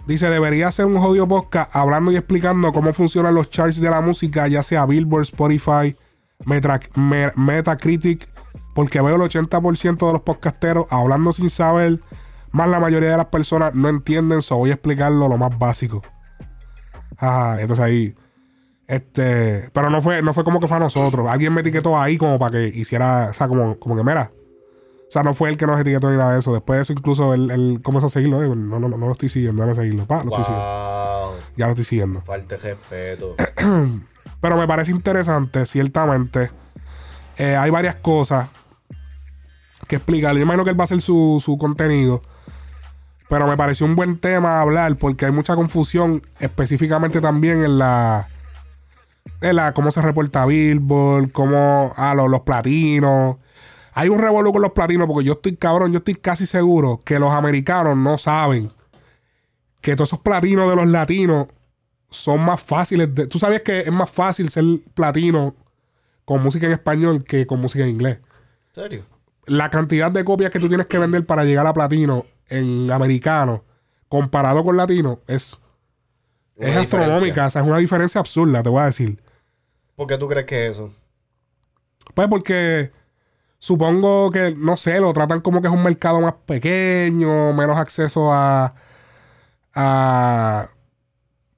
Speaker 1: Dice, debería ser un jodido podcast hablando y explicando cómo funcionan los charts de la música, ya sea Billboard, Spotify, Metacritic, porque veo el 80% de los podcasteros hablando sin saber, más la mayoría de las personas no entienden, so voy a explicarlo lo más básico. Entonces ahí. Este. Pero no fue, no fue como que fue a nosotros. Alguien me etiquetó ahí como para que hiciera. O sea, como, como que mira. O sea, no fue él que nos etiquetó ni nada de eso. Después de eso, incluso él, él comenzó a seguirlo. eh, No, no, no, no lo estoy siguiendo, déjame seguirlo. Pa, lo estoy siguiendo. Ya lo estoy siguiendo.
Speaker 2: Falta de respeto.
Speaker 1: Pero me parece interesante, ciertamente. Eh, hay varias cosas que explicar. Yo imagino que él va a hacer su, su contenido. Pero me pareció un buen tema hablar porque hay mucha confusión, específicamente también en la. En la cómo se reporta Billboard, cómo. Ah, los, los platinos. Hay un revuelo con los platinos porque yo estoy cabrón, yo estoy casi seguro que los americanos no saben que todos esos platinos de los latinos son más fáciles de... Tú sabías que es más fácil ser platino con música en español que con música en inglés.
Speaker 2: ¿En serio?
Speaker 1: La cantidad de copias que tú tienes que vender para llegar a platino en americano comparado con latino es,
Speaker 2: Una
Speaker 1: es astronómica. O sea, es una diferencia absurda, te voy a decir.
Speaker 2: ¿Por qué tú crees que es eso?
Speaker 1: Pues porque supongo que, no sé, lo tratan como que es un mercado más pequeño, menos acceso a. a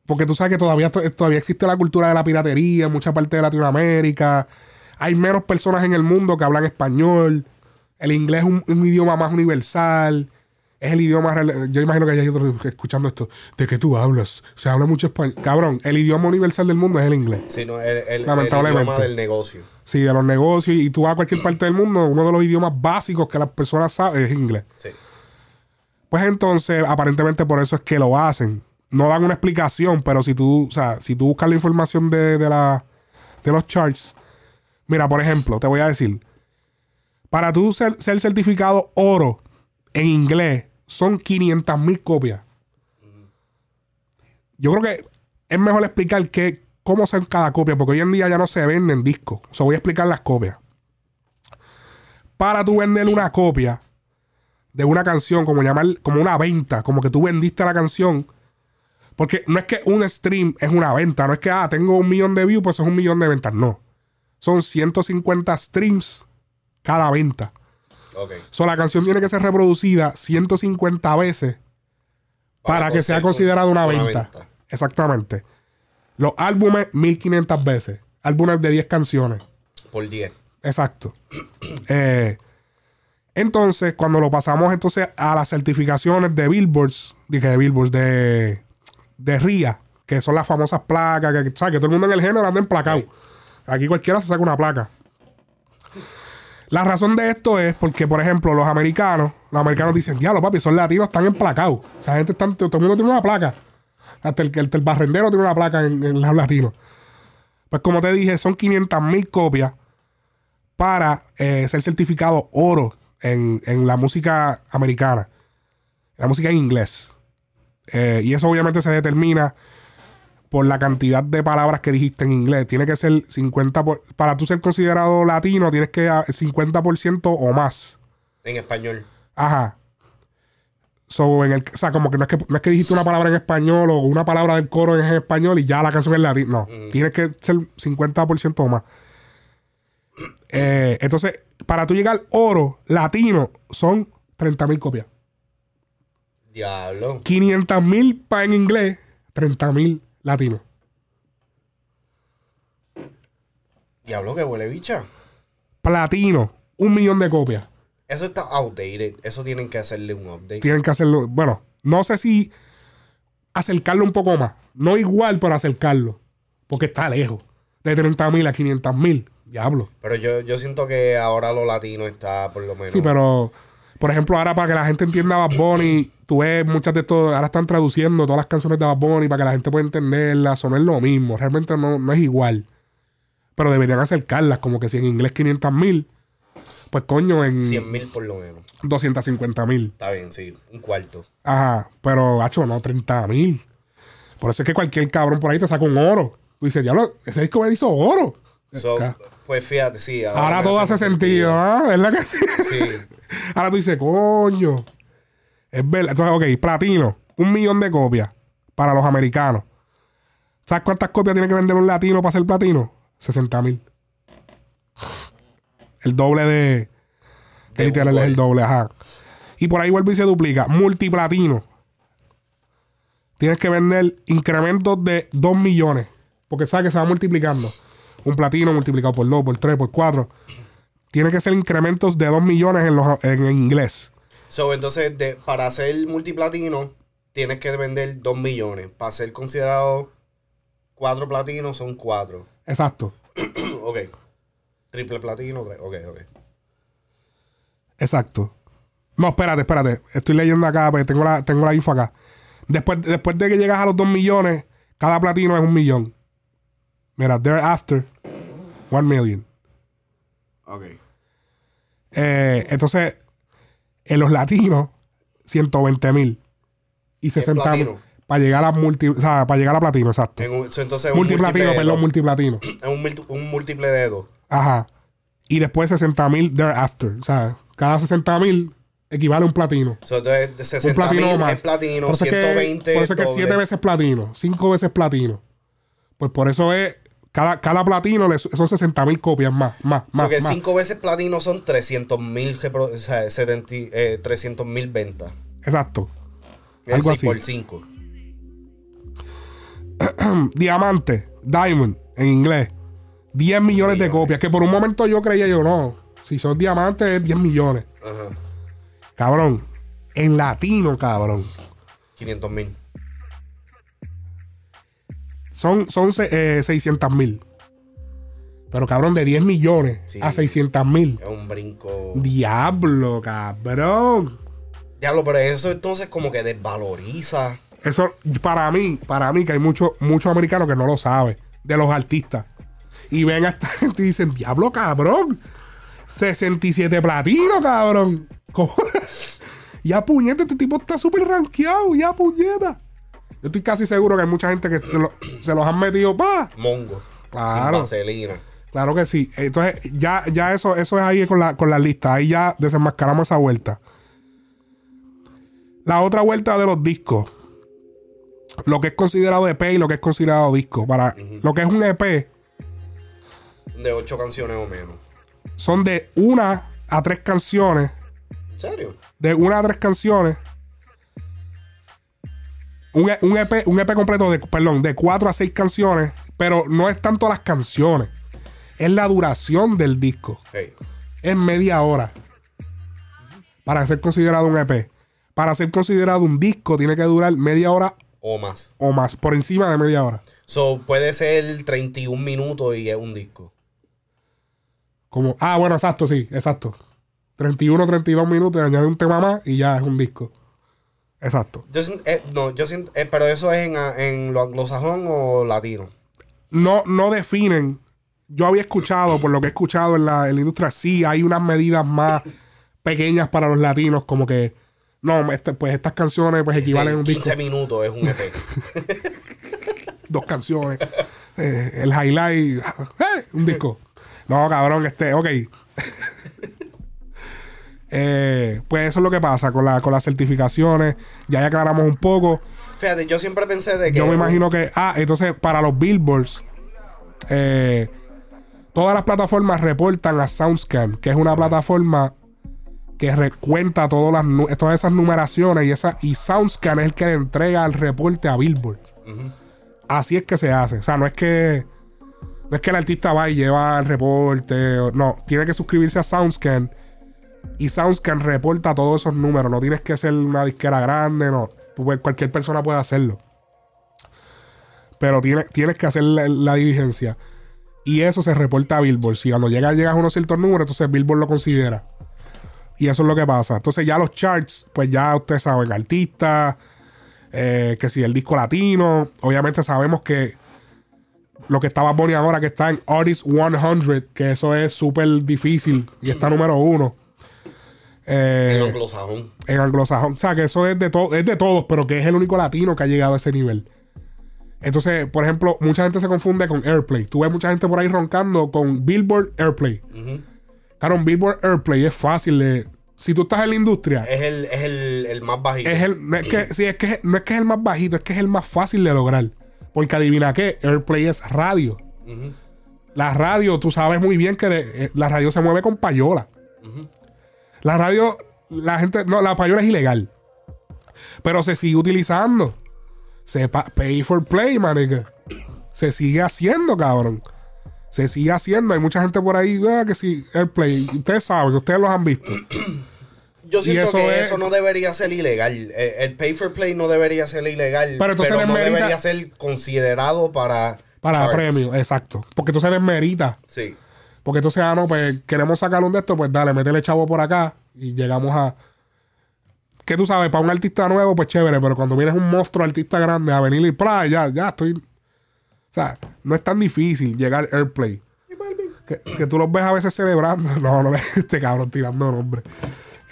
Speaker 1: porque tú sabes que todavía, todavía existe la cultura de la piratería en mucha parte de Latinoamérica. Hay menos personas en el mundo que hablan español. El inglés es un, un idioma más universal. Es el idioma. Yo imagino que hay otros escuchando esto. ¿De qué tú hablas? Se habla mucho español. Cabrón, el idioma universal del mundo es el inglés.
Speaker 2: Sí, no, el, el- el
Speaker 1: Lamentablemente.
Speaker 2: idioma del negocio.
Speaker 1: Sí, de los negocios. Y tú vas a cualquier parte del mundo, uno de los idiomas básicos que las personas saben es inglés.
Speaker 2: Sí.
Speaker 1: Pues entonces, aparentemente por eso es que lo hacen. No dan una explicación, pero si tú, o sea, si tú buscas la información de, de la, de los charts, mira, por ejemplo, te voy a decir, para tú ser, ser certificado oro en inglés, son 500 mil copias. Yo creo que es mejor explicar qué, cómo son cada copia, porque hoy en día ya no se venden discos. O sea, voy a explicar las copias. Para tú vender una copia de una canción, como llamar, como una venta, como que tú vendiste la canción. Porque no es que un stream es una venta, no es que, ah, tengo un millón de views, pues es un millón de ventas. No. Son 150 streams cada venta.
Speaker 2: Ok.
Speaker 1: So, la canción tiene que ser reproducida 150 veces para, que sea considerada una,
Speaker 2: una
Speaker 1: venta.
Speaker 2: venta.
Speaker 1: Exactamente. Los álbumes 1500 veces. Álbumes de 10 canciones.
Speaker 2: Por 10.
Speaker 1: Exacto. Eh, entonces, cuando lo pasamos entonces a las certificaciones de Billboards, dije de Billboards, de, de RIA, que son las famosas placas, que, ¿sabes? que todo el mundo en el género anda emplacado. Aquí cualquiera se saca una placa. La razón de esto es porque, por ejemplo, los americanos, los americanos dicen, diablo, papi, son latinos, están emplacados. Esa gente está, todo el mundo tiene una placa. Hasta el, el, el barrendero tiene una placa en, en los latinos. Pues como te dije, son 500 mil copias para eh, ser certificado oro en, en la música americana, la música en inglés. Eh, y eso obviamente se determina por la cantidad de palabras que dijiste en inglés. Tiene que ser 50%. por- para tú ser considerado latino, tienes que ah, 50% o más.
Speaker 2: En español.
Speaker 1: Ajá. So, en el, o sea, como que no, es que no es que dijiste una palabra en español o una palabra del coro en español y ya la canción es latina. No. Tienes que ser 50% o más. Eh, entonces, para tú llegar oro latino, son 30 mil copias.
Speaker 2: Diablo.
Speaker 1: 500 mil para en inglés, 30 mil latinos.
Speaker 2: Diablo que huele bicha.
Speaker 1: Platino, un millón de copias.
Speaker 2: Eso está outdated. Eso tienen que hacerle un update.
Speaker 1: Tienen que hacerlo. Bueno, no sé si acercarlo un poco más. No igual, pero acercarlo. Porque está lejos. De 30 mil a 500 mil. Diablo.
Speaker 2: Pero yo, yo siento que ahora lo latino está por lo menos.
Speaker 1: Sí, pero, por ejemplo, ahora para que la gente entienda a Bad Bunny, tú ves muchas de estos, ahora están traduciendo todas las canciones de Bad Bunny para que la gente pueda entenderlas. Son es lo mismo. Realmente no, no es igual. Pero deberían acercarlas, como que si en inglés 500 mil, pues coño, en
Speaker 2: 100 mil por lo menos.
Speaker 1: 250 mil.
Speaker 2: Está bien, sí. Un cuarto.
Speaker 1: Ajá, pero, hacho, no, 30 mil. Por eso es que cualquier cabrón por ahí te saca un oro. Tú dices, diablo, ese disco me hizo oro.
Speaker 2: So, pues fíjate, sí.
Speaker 1: Ahora
Speaker 2: me
Speaker 1: todo hace sentido, ¿ah? ¿Verdad que sí?
Speaker 2: Sí.
Speaker 1: Ahora tú dices, coño. Es verdad. Entonces, ok, platino. Un millón de copias para los americanos. ¿Sabes cuántas copias tiene que vender un latino para ser platino? 60 mil. El doble de. Que
Speaker 2: De
Speaker 1: literal es
Speaker 2: Google.
Speaker 1: el doble, ajá. Y por ahí vuelve y se duplica. Multiplatino. Tienes que vender incrementos de 2 millones. Porque sabes que se va multiplicando. Un platino multiplicado por 2, por 3, por 4. Tiene que ser incrementos de 2 millones en, los, en inglés.
Speaker 2: So, entonces, de, para ser multiplatino, tienes que vender 2 millones. Para ser considerado 4 platinos, son 4.
Speaker 1: Exacto.
Speaker 2: ok. Triple platino, ok, ok.
Speaker 1: Exacto. No, espérate, espérate. Estoy leyendo acá, porque tengo la, tengo la info acá. Después, después de que llegas a los 2 millones, cada platino es un millón. Mira, thereafter, 1 million.
Speaker 2: Ok.
Speaker 1: Eh, entonces, en los latinos, 120 mil. Y 60 mil. para llegar a multi, o sea, para llegar a platino, exacto.
Speaker 2: En un- entonces un
Speaker 1: Multiplatino,
Speaker 2: de
Speaker 1: perdón, multiplatino.
Speaker 2: Es un, multi- un múltiple de dos.
Speaker 1: Ajá. Y después 60 mil thereafter. O sea, cada 60 mil equivale a un platino.
Speaker 2: So, de
Speaker 1: Un
Speaker 2: 60
Speaker 1: platino
Speaker 2: mil
Speaker 1: más.
Speaker 2: es platino,
Speaker 1: Por eso es que-
Speaker 2: 120
Speaker 1: por eso es que
Speaker 2: doble.
Speaker 1: 7 veces platino, 5 veces platino. Pues por eso es. Cada, cada platino le son 60 mil copias más, más,
Speaker 2: So
Speaker 1: más.
Speaker 2: que
Speaker 1: más.
Speaker 2: 5 veces platino son 300 mil o sea, 70, eh, 300 mil ventas.
Speaker 1: Exacto.
Speaker 2: Es
Speaker 1: Algo así.
Speaker 2: por 5.
Speaker 1: Diamante, Diamond, en inglés. 10 millones de copias. Que por un momento yo creía yo, no. Si son diamantes es 10 millones.
Speaker 2: Ajá.
Speaker 1: Cabrón. En latino, cabrón.
Speaker 2: 500 mil.
Speaker 1: Son, son se- eh, 600 mil. Pero cabrón, de 10 millones
Speaker 2: Sí.
Speaker 1: a 600 mil.
Speaker 2: Es un brinco.
Speaker 1: Diablo, cabrón.
Speaker 2: Diablo, pero eso entonces como que desvaloriza.
Speaker 1: Eso, para mí, para mí, que hay muchos muchos americanos que no lo saben, de los artistas. Y ven a esta gente y dicen, diablo, cabrón. 67 platino, cabrón. ¿Cómo? ya puñeta, este tipo está súper rankeado, ya puñeta. Yo estoy casi seguro que hay mucha gente que se, lo- se los han metido, pa.
Speaker 2: Mongo.
Speaker 1: Claro.
Speaker 2: Sin vaselina.
Speaker 1: Claro que sí. Entonces, ya, ya eso, eso es ahí con la, con la lista. Ahí ya desenmascaramos esa vuelta. La otra vuelta de los discos. Lo que es considerado EP y lo que es considerado disco. Para lo que es un EP,
Speaker 2: De 8 canciones o menos.
Speaker 1: son de una a tres canciones.
Speaker 2: ¿En serio?
Speaker 1: De una a tres canciones. Un, E- un EP, un EP completo de, perdón, de cuatro a seis canciones. Pero no es tanto las canciones. Es la duración del disco.
Speaker 2: Hey.
Speaker 1: es media hora para ser considerado un EP. Para ser considerado un disco tiene que durar media hora
Speaker 2: O más.
Speaker 1: o más, por encima de media hora.
Speaker 2: So, puede ser 31 minutos y es un disco.
Speaker 1: Como, ah, bueno, exacto, sí, exacto. 31, 32 minutos y añade un tema más y ya es un disco. Exacto.
Speaker 2: Yo siento- eh, no, yo siento, eh, pero eso es en, a- en lo anglosajón o latino.
Speaker 1: No, no definen. Yo había escuchado, por lo que he escuchado en la, en la industria, sí hay unas medidas más pequeñas para los latinos, como que, no, este- pues estas canciones pues equivalen a un
Speaker 2: Sí,
Speaker 1: disco.
Speaker 2: 15 minutos es un EP.
Speaker 1: dos canciones. eh, el highlight. eh, un disco. No, cabrón, este, ok. Eh, pues eso es lo que pasa con, la, con las certificaciones. Ya ya aclaramos un poco.
Speaker 2: Fíjate, yo siempre pensé de que.
Speaker 1: Yo me imagino que. Ah, entonces para los billboards. eh, todas las plataformas reportan a Soundscan, que es una plataforma que recuenta todas, las, todas esas numeraciones y, esa, y Soundscan es el que le entrega el reporte a Billboard. Así es que se hace. O sea, no es que no es que el artista va y lleva el reporte. No, tiene que suscribirse a Soundscan y Soundscan reporta todos esos números. No tienes que ser una disquera grande, no. Cualquier persona puede hacerlo. Pero tiene- tienes que hacer la, la diligencia. Y eso se reporta a Billboard. Si cuando llega, llegas a unos ciertos números, entonces Billboard lo considera. Y eso es lo que pasa. Entonces ya los charts, pues ya ustedes saben, artistas, eh, que si el disco latino, obviamente sabemos que lo que estaba Bonnie ahora, que está en Artist 100, que eso es súper difícil y está número uno. Eh,
Speaker 2: En anglosajón.
Speaker 1: en anglosajón. O sea, que eso es de, todo es de todos, pero que es el único latino que ha llegado a ese nivel. Entonces, por ejemplo, mucha gente se confunde con Airplay. Tú ves mucha gente por ahí roncando con Billboard Airplay. Claro, un Billboard Airplay es fácil. Si tú estás en la industria,
Speaker 2: Es el, es el, el más bajito.
Speaker 1: es el, no es que, sí, es que, no es que es el más bajito, es que es el más fácil de lograr. Porque adivina qué, Airplay es radio. La radio, tú sabes muy bien que de- eh, la radio se mueve con payola. La radio, la gente, no, la payola es ilegal. Pero se sigue utilizando. Se pa- pay for play, manica. Se sigue haciendo, cabrón. Se sigue haciendo. Hay mucha gente por ahí ah, que sí, Airplay. Ustedes saben, ustedes los han visto.
Speaker 2: Yo siento
Speaker 1: eso
Speaker 2: que
Speaker 1: es-
Speaker 2: eso no debería ser ilegal. Eh, El pay for play no debería ser ilegal.
Speaker 1: Pero
Speaker 2: Pero, no
Speaker 1: merita-
Speaker 2: debería ser considerado para.
Speaker 1: Para
Speaker 2: charts.
Speaker 1: premios, exacto. Porque entonces les merita.
Speaker 2: Sí.
Speaker 1: Porque entonces, ah, no, pues queremos sacar un de estos, pues dale, métele chavo por acá y llegamos a. Que tú sabes, para un artista nuevo, pues chévere, pero cuando vienes un monstruo artista grande a venir y ¡plá! ya, ya estoy. O sea, no es tan difícil llegar a Airplay. Que, que tú los ves a veces celebrando. No, no, este cabrón tirando nombre.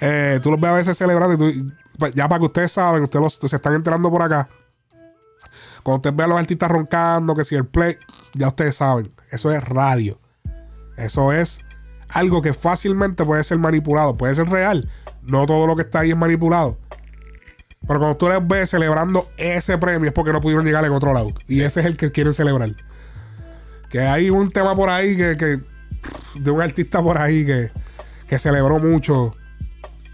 Speaker 1: Eh, tú los ves a veces celebrando y tú, pues, ya para que ustedes saben, ustedes los- se están enterando por acá. Cuando ustedes vean a los artistas roncando, que si el play, ya ustedes saben, eso es radio. Eso es algo que fácilmente puede ser manipulado, puede ser real. No todo lo que está ahí es manipulado. Pero cuando tú les ves celebrando ese premio es porque no pudieron llegar en otro lado. Y ese es el que quieren celebrar. Que hay un tema por ahí que, que- de un artista por ahí que, que celebró mucho.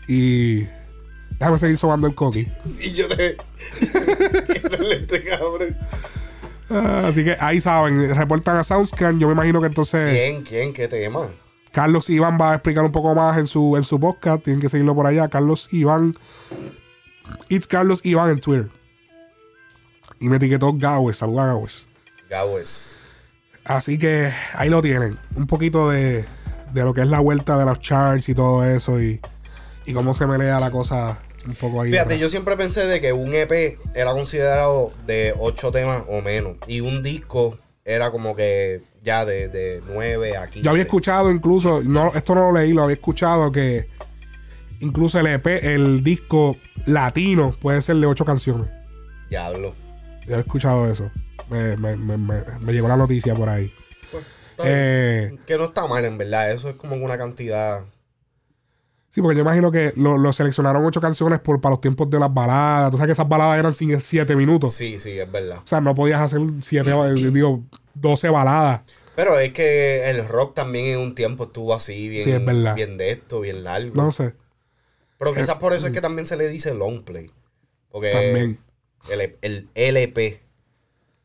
Speaker 1: Y déjame seguir sobando el coqui.
Speaker 2: Y yo te. Este cabrón.
Speaker 1: Ah, así que ahí saben, reportan a Soundscan. Yo me imagino que entonces
Speaker 2: ¿Quién? ¿Quién? ¿Qué tema?
Speaker 1: Carlos Iván va a explicar un poco más en su, en su podcast. Tienen que seguirlo por allá. Carlos Iván. It's Carlos Iván en Twitter. Y me etiquetó Gawes. Saluda a Gawes.
Speaker 2: Gawes.
Speaker 1: Así que ahí lo tienen. Un poquito de, de lo que es la vuelta de los charts y todo eso. Y, y cómo se melea la cosa un poco ahí.
Speaker 2: Fíjate,
Speaker 1: atrás.
Speaker 2: yo siempre pensé de que un EP era considerado de 8 temas o menos. Y un disco era como que ya de, de 9 a 15.
Speaker 1: Yo había escuchado incluso, no, esto no lo leí, lo había escuchado que incluso el EP, el disco latino puede ser de ocho canciones.
Speaker 2: Diablo.
Speaker 1: Yo he escuchado eso. Me, me- me- me- llegó la noticia por ahí.
Speaker 2: Bien.
Speaker 1: Eh,
Speaker 2: Que no está mal, en verdad. Eso es como una cantidad.
Speaker 1: Sí, porque yo imagino que lo, lo seleccionaron ocho canciones por, para los tiempos de las baladas. Tú sabes que esas baladas eran sin siete minutos.
Speaker 2: Sí, sí, es verdad.
Speaker 1: O sea, no podías hacer siete, eh, digo, 12 baladas.
Speaker 2: Pero es que el rock también en un tiempo estuvo así, bien,
Speaker 1: Sí, es verdad.
Speaker 2: bien de esto, bien largo.
Speaker 1: No sé.
Speaker 2: Pero quizás por eso es que también se le dice long play. Porque
Speaker 1: También.
Speaker 2: el, el LP.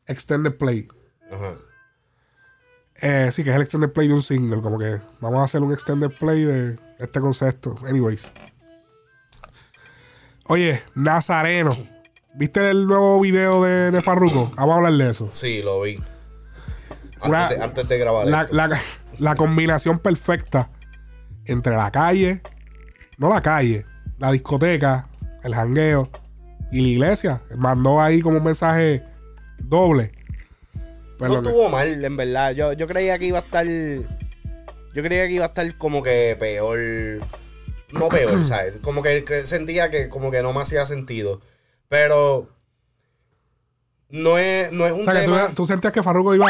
Speaker 1: Extended Play.
Speaker 2: Ajá.
Speaker 1: Eh, sí, que es el extended play de un single. Como que vamos a hacer un extended play de este concepto. Anyways. Oye, Nazareno. ¿Viste el nuevo video de, de Farruko? Vamos a hablar de eso.
Speaker 2: Sí, lo vi. Antes,
Speaker 1: Una-
Speaker 2: de, antes de grabar
Speaker 1: La,
Speaker 2: esto.
Speaker 1: la- la combinación perfecta entre la calle, no la calle, la discoteca, el jangueo y la iglesia. Mandó ahí como un mensaje doble. Pero
Speaker 2: no
Speaker 1: que-
Speaker 2: estuvo mal, en verdad. Yo, yo creía que iba a estar. Yo creía que iba a estar como que peor. No peor, ¿sabes? Como que, que sentía que como que no me hacía sentido. Pero. No es, no es un
Speaker 1: o sea, que
Speaker 2: tema.
Speaker 1: tú, tú sentías que Farruko iba.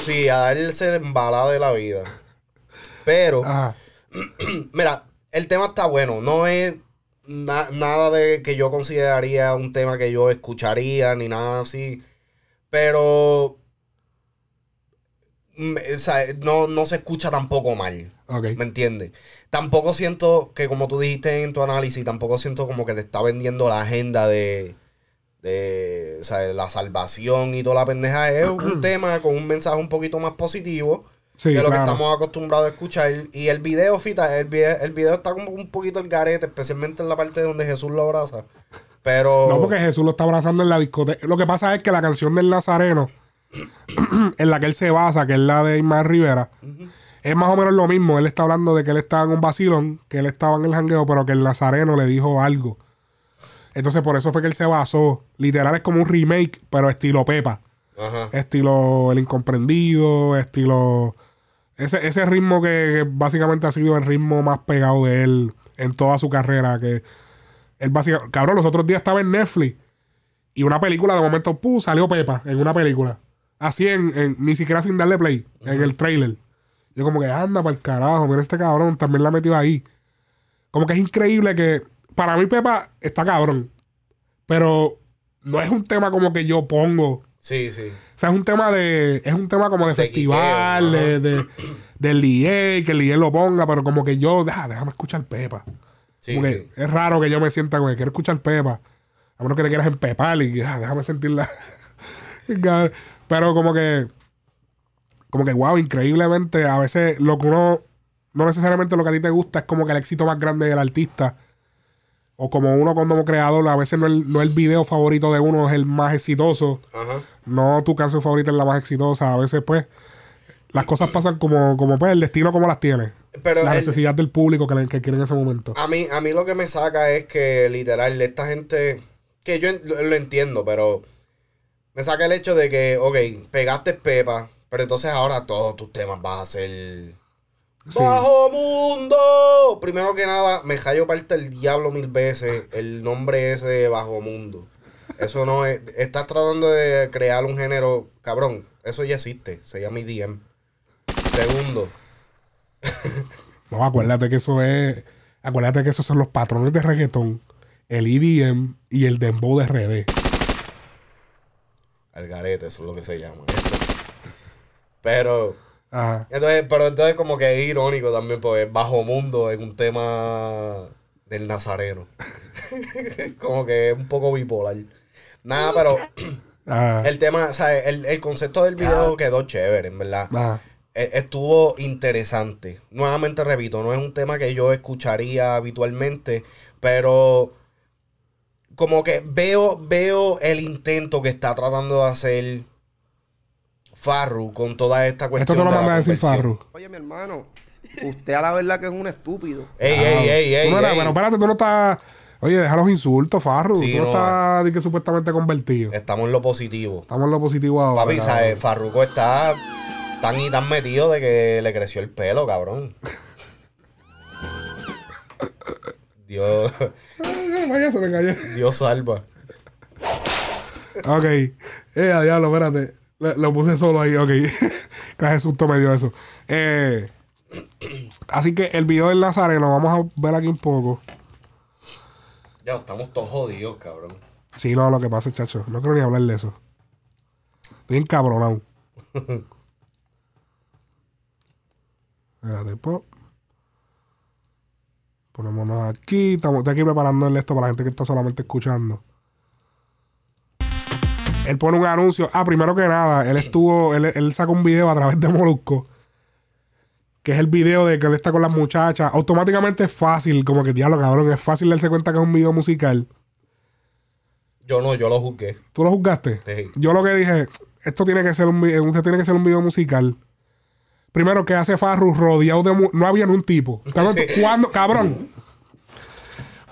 Speaker 2: Sí, a darse embalada de la vida. Pero.
Speaker 1: Ajá.
Speaker 2: Mira, el tema está bueno. No es na- nada de que yo consideraría un tema que yo escucharía ni nada así. Pero. O sea, no, no se escucha tampoco mal. ¿Me entiendes? Tampoco siento que, como tú dijiste en tu análisis, tampoco siento como que te está vendiendo la agenda de. de o sea, la salvación y toda la pendeja. Es un tema con un mensaje un poquito más positivo
Speaker 1: Sí,
Speaker 2: de lo que estamos acostumbrados a escuchar. Y el video, fita, el video, el video está como un poquito el garete, especialmente en la parte donde Jesús lo abraza. Pero.
Speaker 1: No, porque Jesús lo está abrazando en la discoteca. Lo que pasa es que la canción del Nazareno, en la que él se basa, que es la de Ismael Rivera, es más o menos lo mismo. Él está hablando de que él estaba en un vacilón, que él estaba en el jangueo, pero que el Nazareno le dijo algo. Entonces, por eso fue que él se basó. Literal es como un remake, pero estilo Pepa.
Speaker 2: Ajá.
Speaker 1: Estilo El Incomprendido, estilo. Ese, ese ritmo que, que básicamente ha sido el ritmo más pegado de él en toda su carrera. Que él básicamente. Cabrón, los otros días estaba en Netflix y una película de momento, ¡pum! salió Pepa en una película. Así en, en- ni siquiera sin darle play, en el trailer. Yo como que anda para el carajo, mira este cabrón, también la metió ahí. Como que es increíble que. Para mí, Pepa está cabrón. Pero no es un tema como que yo pongo.
Speaker 2: Sí, sí.
Speaker 1: O sea, es un tema de. Es un tema como de,
Speaker 2: De
Speaker 1: festival,
Speaker 2: quiqueo,
Speaker 1: de, de- del DJ, que el DJ lo ponga, pero como que yo, "Ah, déjame escuchar Pepa.
Speaker 2: Sí,
Speaker 1: Como que
Speaker 2: sí.
Speaker 1: Es raro que yo me sienta como que quiero escuchar Pepa. A menos que te quieras empepar y ah, déjame sentirla. pero como que. Como que, wow, increíblemente, a veces lo que uno. No necesariamente lo que a ti te gusta es como que el éxito más grande del artista. O como uno como creador, a veces no el, no el video favorito de uno es el más exitoso.
Speaker 2: Ajá.
Speaker 1: No tu canción favorita es la más exitosa. A veces, pues, las cosas pasan como, como pues, el destino como las tiene.
Speaker 2: Pero
Speaker 1: la
Speaker 2: el-
Speaker 1: necesidad del público que, que quiere en ese momento.
Speaker 2: A mí, a mí lo que me saca es que literal, esta gente, que yo lo entiendo, pero me saca el hecho de que, ok, pegaste Pepa, pero entonces ahora todos tus temas vas a ser...
Speaker 1: Sí.
Speaker 2: ¡Bajo mundo! Primero que nada, me hallo parte el diablo mil veces el nombre ese de Bajo Mundo. Eso no es. Estás tratando de crear un género. Cabrón, eso ya existe. Se llama EDM. Segundo.
Speaker 1: No, acuérdate que eso es. Acuérdate que esos son los patrones de reggaetón, el EDM y el dembow de RD.
Speaker 2: Algarete, eso es lo que se llama. Eso. Pero.
Speaker 1: Ajá.
Speaker 2: Entonces, pero entonces como que es irónico también, porque Bajo Mundo es un tema del nazareno. como que es un poco bipolar. Nada, pero
Speaker 1: Ajá.
Speaker 2: el tema, o sea, el, el concepto del video quedó chévere, en verdad. E- Estuvo interesante. Nuevamente repito, no es un tema que yo escucharía habitualmente, pero como que veo, veo el intento que está tratando de hacer Farru con toda esta
Speaker 1: Esto
Speaker 2: cuestión.
Speaker 1: te lo
Speaker 2: de
Speaker 1: manda a decir. Farru.
Speaker 8: Oye, mi hermano, usted a la verdad que es un estúpido.
Speaker 2: Ey, ey, ey, ey, ey.
Speaker 1: Pero espérate, tú no estás. Oye, deja los insultos, Farru.
Speaker 2: Sí,
Speaker 1: tú no,
Speaker 2: no,
Speaker 1: estás di que supuestamente convertido.
Speaker 2: Estamos en lo positivo.
Speaker 1: Estamos en lo positivo ahora.
Speaker 2: Papi. ¿sabes? Farruko está tan y tan metido de que le creció el pelo, cabrón. Dios,
Speaker 1: Ay, Vaya, se me cayó.
Speaker 2: Dios salva.
Speaker 1: Ok. Eh, diablo, espérate. Lo puse solo ahí, ok. Clase susto me dio eso. Eh, así que el video del Nazareno, vamos a ver aquí un poco.
Speaker 2: Ya, estamos todos jodidos, cabrón.
Speaker 1: Sí, no, lo que pasa, chacho. No quiero ni hablar de eso. Estoy encabronado. Espérate, pop. Ponémonos aquí. Estamos estoy aquí preparando el esto para la gente que está solamente escuchando. Él pone un anuncio. Ah, primero que nada, él estuvo. Él, él sacó un video a través de Molusco. Que es el video de que él está con las muchachas. Automáticamente es fácil, como que diablo, cabrón. Es fácil darse cuenta que es un video musical.
Speaker 2: Yo no, yo lo juzgué.
Speaker 1: ¿Tú lo juzgaste?
Speaker 2: Sí.
Speaker 1: Yo lo que dije, esto tiene que ser un video, usted tiene que ser un video musical. Primero que hace Farru rodeado de no había ni un tipo. Cabrón,
Speaker 2: Sí.
Speaker 1: ¿cuándo- cabrón?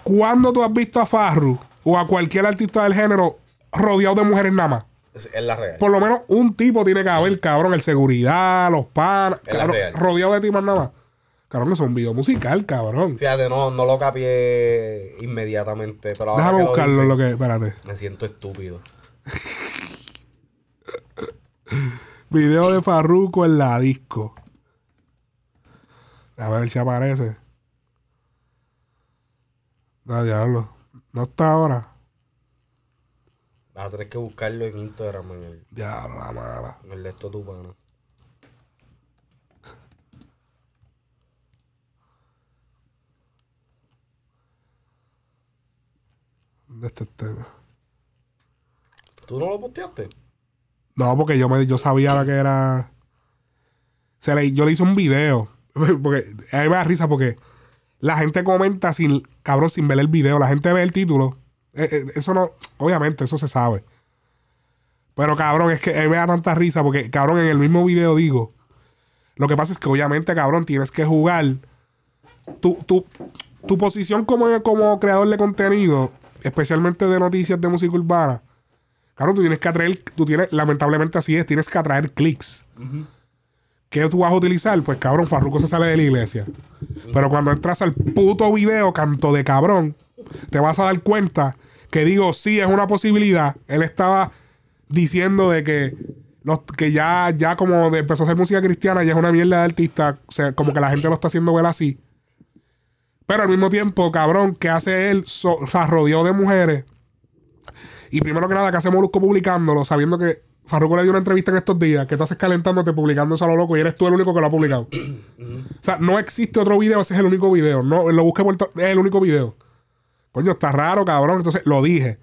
Speaker 1: ¿Cuándo tú has visto a Farru o a cualquier artista del género rodeado de mujeres nada más?
Speaker 2: Es, la real.
Speaker 1: Por lo menos un tipo tiene que haber, cabrón, el seguridad, los panas, rodeado de ti más nada más. Cabrón, eso es un video musical, cabrón.
Speaker 2: Fíjate, no, no lo capié inmediatamente. Pero ahora
Speaker 1: Déjame
Speaker 2: que lo
Speaker 1: buscarlo
Speaker 2: dices,
Speaker 1: lo que. Espérate.
Speaker 2: Me siento estúpido.
Speaker 1: Video de Farruko en la disco. A ver si aparece. No, diablo. No está ahora.
Speaker 2: Vas a tener que buscarlo en Instagram, en el,
Speaker 1: Diablo, la mala.
Speaker 2: en el de esto tu pana.
Speaker 1: ¿Dónde está este?
Speaker 2: ¿Tú no lo posteaste?
Speaker 1: No, porque yo me yo sabía que era. Se le, yo le hice un video. Porque a me da risa porque la gente comenta sin, cabrón, sin ver el video. La gente ve el título. Eh, eh, eso no, obviamente, eso se sabe. Pero cabrón, es que a mí me da tanta risa porque, cabrón, en el mismo video digo. Lo que pasa es que obviamente, cabrón, tienes que jugar. Tu, tu, tu posición como, como creador de contenido, especialmente de noticias de música urbana, Claro, tú tienes que atraer, tú tienes, lamentablemente así es, tienes que atraer clics. ¿Qué tú vas a utilizar? Pues cabrón, Farruko se sale de la iglesia. Pero cuando entras al puto video, canto de cabrón, te vas a dar cuenta que digo, sí, es una posibilidad. Él estaba diciendo de que los, que ya, ya como empezó a hacer música cristiana, ya es una mierda de artista, o sea, como que la gente lo está haciendo ver así. Pero al mismo tiempo, cabrón, que hace él? So- o de mujeres. Y primero que nada, que hace Molusco publicándolo, sabiendo que Farruko le dio una entrevista en estos días, que tú haces calentándote publicando eso a lo loco y eres tú el único que lo ha publicado. o sea, no existe otro video, ese es el único video. No, lo busqué por es el único video. Coño, está raro, cabrón. Entonces lo dije.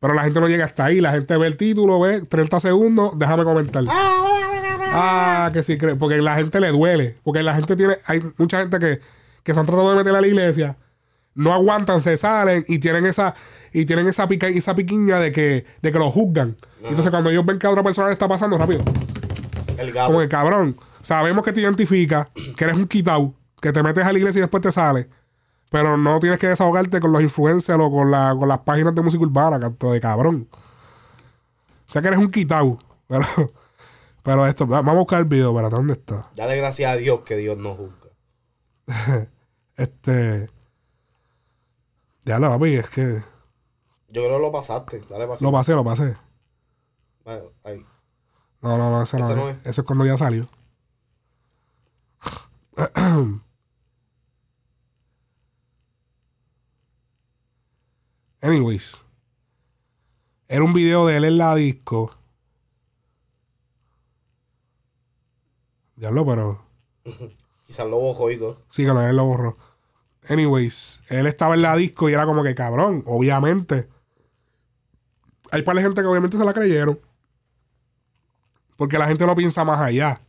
Speaker 1: Pero la gente no llega hasta ahí. La gente ve el título, ve 30 segundos, déjame comentar. Ah, que sí. Porque la gente le duele. Porque la gente tiene. Hay mucha gente que, que se han tratado de meter a la iglesia. No aguantan, se salen y tienen esa. Y tienen esa, pica, esa piquiña de que, de que lo juzgan. Entonces, cuando ellos ven que a otra persona le está pasando, rápido.
Speaker 2: El gato.
Speaker 1: Como que cabrón, sabemos que te identifica, que eres un quitao, que te metes a la iglesia y después te sales. Pero no tienes que desahogarte con los influencers o con, la, con las páginas de música urbana, canto de cabrón. Sé que eres un quitao. Pero, pero esto, va- vamos a buscar el video, para ¿dónde está?
Speaker 2: Dale gracias a Dios que Dios no juzga.
Speaker 1: Este. Ya lo papi, es que.
Speaker 2: Yo creo que lo pasaste. Dale para
Speaker 1: Lo pasé, lo pasé.
Speaker 2: Ahí.
Speaker 1: No, no, no, ese no, es. Eso es cuando ya salió. Anyways. Era un video de él en la disco. Diablo, pero.
Speaker 2: Quizás lo bojó y todo.
Speaker 1: Sí, que lo, él lo borró. Anyways, él estaba en la disco y era como que cabrón, obviamente. Hay para gente que obviamente se la creyeron. Porque la gente no piensa más allá.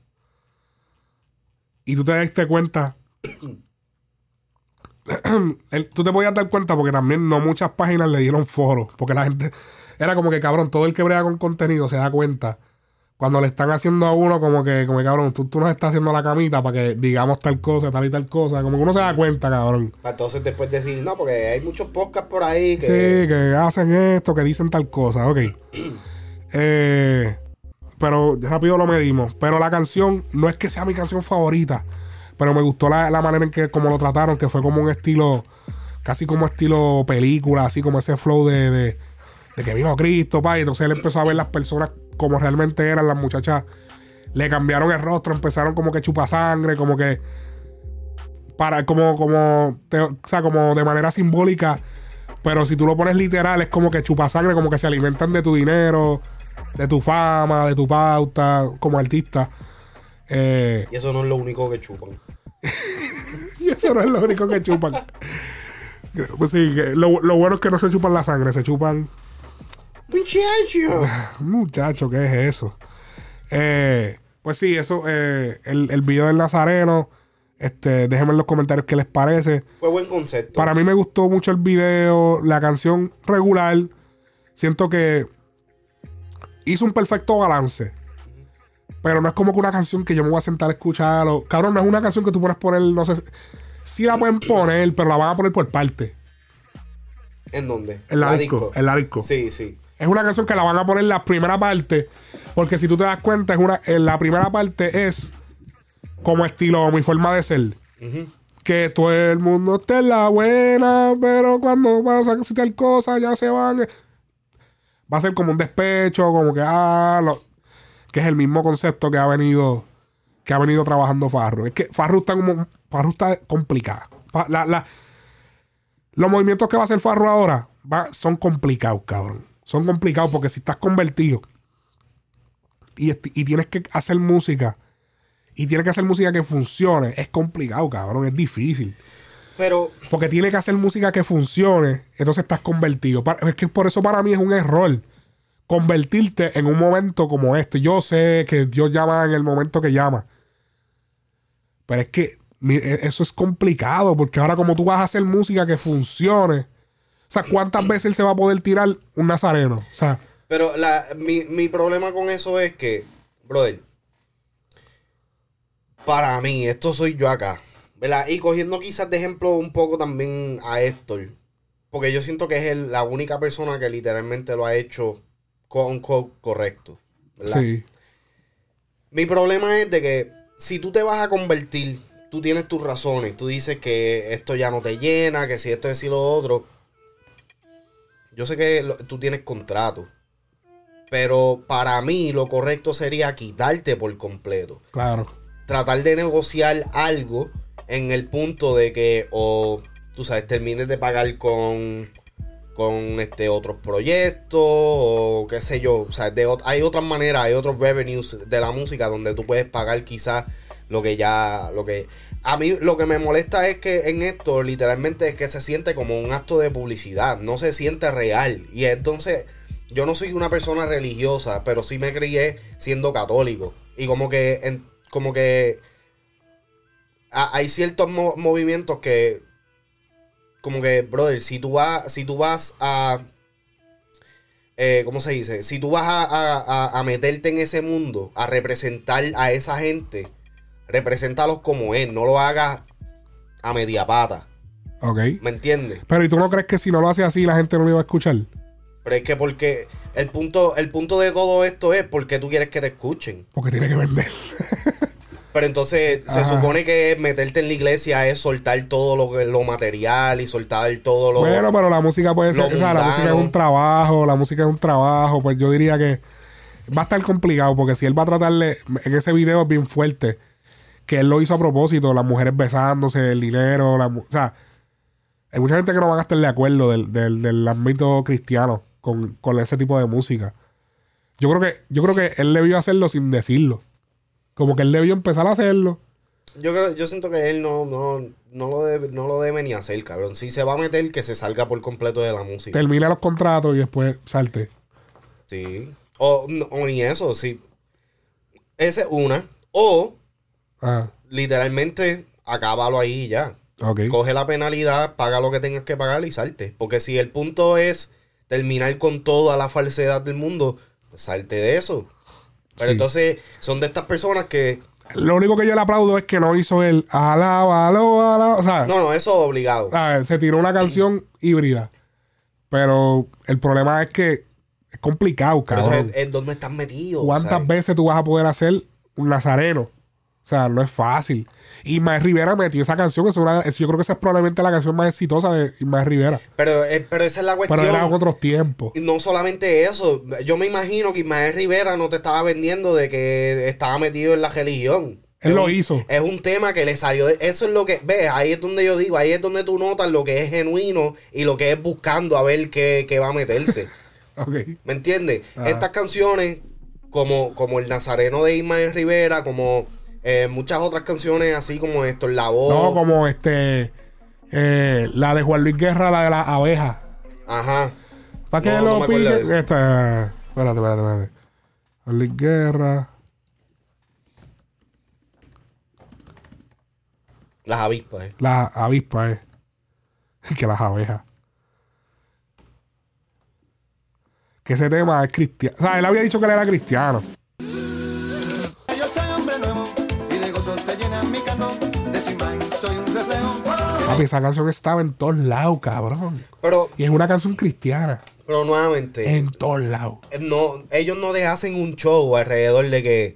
Speaker 1: Y tú te diste cuenta. tú te podías dar cuenta porque también no muchas páginas le dieron foro. Porque la gente. Era como que cabrón, todo el que brega con contenido se da cuenta. Cuando le están haciendo a uno como que, como que cabrón, tú, tú nos estás haciendo la camita para que digamos tal cosa, tal y tal cosa. Como que uno se da cuenta, cabrón.
Speaker 2: Entonces después decir, no, porque hay muchos podcasts por ahí que.
Speaker 1: Sí, que hacen esto, que dicen tal cosa, ok. Eh, pero rápido lo medimos. Pero la canción no es que sea mi canción favorita, pero me gustó la, la manera en que como lo trataron, que fue como un estilo, casi como estilo película, así como ese flow de, de, de que vino Cristo, pa, y entonces él empezó a ver las personas como realmente eran las muchachas. Le cambiaron el rostro, empezaron como que chupa sangre, como que para como como te- o sea, como de manera simbólica pero si tú lo pones literal, es como que chupa sangre, como que se alimentan de tu dinero, de tu fama, de tu pauta como artista. Eh,
Speaker 2: Y eso no es lo único que chupan.
Speaker 1: y eso no es lo único que chupan. Pues sí, lo, lo bueno es que no se chupan la sangre, se chupan.
Speaker 2: ¡Muchacho!
Speaker 1: Muchacho, ¿qué es eso? Eh, pues sí, eso, eh, el, el video del Nazareno. Este, déjenme en los comentarios qué les parece.
Speaker 2: Fue buen concepto.
Speaker 1: Para mí me gustó mucho el video, la canción regular. Siento que hizo un perfecto balance. Pero no es como que una canción que yo me voy a sentar a escuchar. o- cabrón, no es una canción que tú puedes poner, no sé. Sí la pueden poner, pero la van a poner por parte.
Speaker 2: ¿En dónde?
Speaker 1: En la, disco, En la disco.
Speaker 2: Sí, sí.
Speaker 1: Es una canción que la van a poner en la primera parte. Porque si tú te das cuenta, es una, en la primera parte es como estilo, mi forma de ser. Que todo el mundo esté en la buena, pero cuando pasa casi tal cosa ya se van. Va a ser como un despecho, como que ah, lo- que es el mismo concepto que ha venido que ha venido trabajando Farro. Es que Farro está como Farro está complicada. Fa- la- la- los movimientos que va a hacer Farro ahora va- son complicados, cabrón. Son complicados porque si estás convertido y, y tienes que hacer música y tienes que hacer música que funcione, es complicado, cabrón. Es difícil.
Speaker 2: Pero
Speaker 1: Porque tiene que hacer música que funcione, entonces estás convertido. Es que por eso para mí es un error convertirte en un momento como este. Yo sé que Dios llama en el momento que llama. Pero es que e- eso es complicado, porque ahora como tú vas a hacer música que funcione, sea, ¿cuántas veces él se va a poder tirar un nazareno? O sea,
Speaker 2: Pero la, mi, mi problema con eso es que, brother, para mí, esto soy yo acá, ¿verdad? Y cogiendo quizás de ejemplo un poco también a Héctor, porque yo siento que es el- la única persona que literalmente lo ha hecho con correcto, ¿verdad?
Speaker 1: sí.
Speaker 2: Mi problema es de que si tú te vas a convertir, tú tienes tus razones, tú dices que esto ya no te llena, que si esto es y lo otro. Yo sé que lo- tú tienes contrato, pero para mí lo correcto sería quitarte por completo.
Speaker 1: Claro.
Speaker 2: Tratar de negociar algo en el punto de que o tú sabes, termines de pagar con con este otros proyectos o qué sé yo, o sea, de hay otras maneras, hay otros revenues de la música donde tú puedes pagar quizás lo que ya lo que a mí lo que me molesta es que en esto literalmente es que se siente como un acto de publicidad, no se siente real y entonces yo no soy una persona religiosa, pero sí me crié siendo católico y como que como que ha- hay ciertos mo- movimientos que como que, brother, si tú vas, si tú vas a. eh, ¿Cómo se dice? Si tú vas a- a meterte en ese mundo, a representar a esa gente, represéntalos como es, no lo hagas a media pata.
Speaker 1: Ok.
Speaker 2: ¿Me entiendes?
Speaker 1: Pero ¿y tú no crees que si no lo hace así la gente no lo iba a escuchar?
Speaker 2: Pero es que porque el punto, el punto de todo esto es porque tú quieres que te escuchen.
Speaker 1: Porque tiene que vender.
Speaker 2: Pero entonces se supone que meterte en la iglesia es soltar todo lo, lo material y soltar todo lo...
Speaker 1: Bueno, pero la música puede ser, o sea, la música es un trabajo, la música es un trabajo, pues yo diría que va a estar complicado porque si él va a tratarle, en ese video es bien fuerte, que él lo hizo a propósito, las mujeres besándose, el dinero, la, o sea, hay mucha gente que no van a estar de acuerdo del, del, del ámbito cristiano con, con ese tipo de música. Yo creo que, yo creo que él debió hacerlo sin decirlo. Como que él debió empezar a hacerlo.
Speaker 2: Yo creo, yo siento que él no, no, no, lo debe, no lo debe ni hacer, cabrón. Si se va a meter, que se salga por completo de la música.
Speaker 1: Termina los contratos y después salte.
Speaker 2: Sí. O, no- o ni eso, sí. Esa es una. O,
Speaker 1: Ah,
Speaker 2: literalmente, acábalo ahí y ya. Coge la penalidad, paga lo que tengas que pagar y salte. Porque si el punto es terminar con toda la falsedad del mundo, pues salte de eso. Pero
Speaker 1: Sí.
Speaker 2: entonces son de estas personas que...
Speaker 1: Lo único que yo le aplaudo es que no hizo el alábalo, alá. O sea,
Speaker 2: No, no, eso es obligado.
Speaker 1: ver, se tiró una canción híbrida. Pero el problema es que es complicado,
Speaker 2: Pero
Speaker 1: cabrón.
Speaker 2: entonces, ¿en dónde estás metido?
Speaker 1: ¿Cuántas
Speaker 2: ¿sabes?
Speaker 1: veces tú vas a poder hacer un nazareno? O sea, no es fácil. Ismael Rivera metió esa canción. Es una, es- yo creo que esa es probablemente la canción más exitosa de Ismael Rivera.
Speaker 2: Pero, eh, pero esa es la cuestión.
Speaker 1: Pero eran otros tiempos.
Speaker 2: Y no solamente eso, yo me imagino que Ismael Rivera no te estaba vendiendo de que estaba metido en la religión.
Speaker 1: Él
Speaker 2: Es
Speaker 1: lo
Speaker 2: un-
Speaker 1: hizo.
Speaker 2: Es un tema que le salió de... Eso es lo que... Ves, ahí es donde yo digo, ahí es donde tú notas lo que es genuino y lo que es buscando a ver qué, qué va a meterse.
Speaker 1: Ok.
Speaker 2: ¿Me entiendes?
Speaker 1: Ajá.
Speaker 2: Estas canciones, como, como El Nazareno de Ismael Rivera, como eh, muchas otras canciones así como esto, La Voz.
Speaker 1: No, como este. eh, la de Juan Luis Guerra, la de las abejas.
Speaker 2: Ajá.
Speaker 1: ¿Para qué
Speaker 2: No, no
Speaker 1: lo
Speaker 2: me acuerdo de
Speaker 1: piques?
Speaker 2: eso.
Speaker 1: Esta. Espérate, espérate, espérate. Juan Luis Guerra.
Speaker 2: Las avispas, eh.
Speaker 1: Las avispas, eh. que las abejas. Que ese tema es cristiano. O sea, él había dicho que él era cristiano. Papi, esa canción estaba en todos lados, cabrón.
Speaker 2: Pero,
Speaker 1: Y es una canción cristiana.
Speaker 2: pero nuevamente,
Speaker 1: En todos lados.
Speaker 2: no, ellos no le hacen un show alrededor de que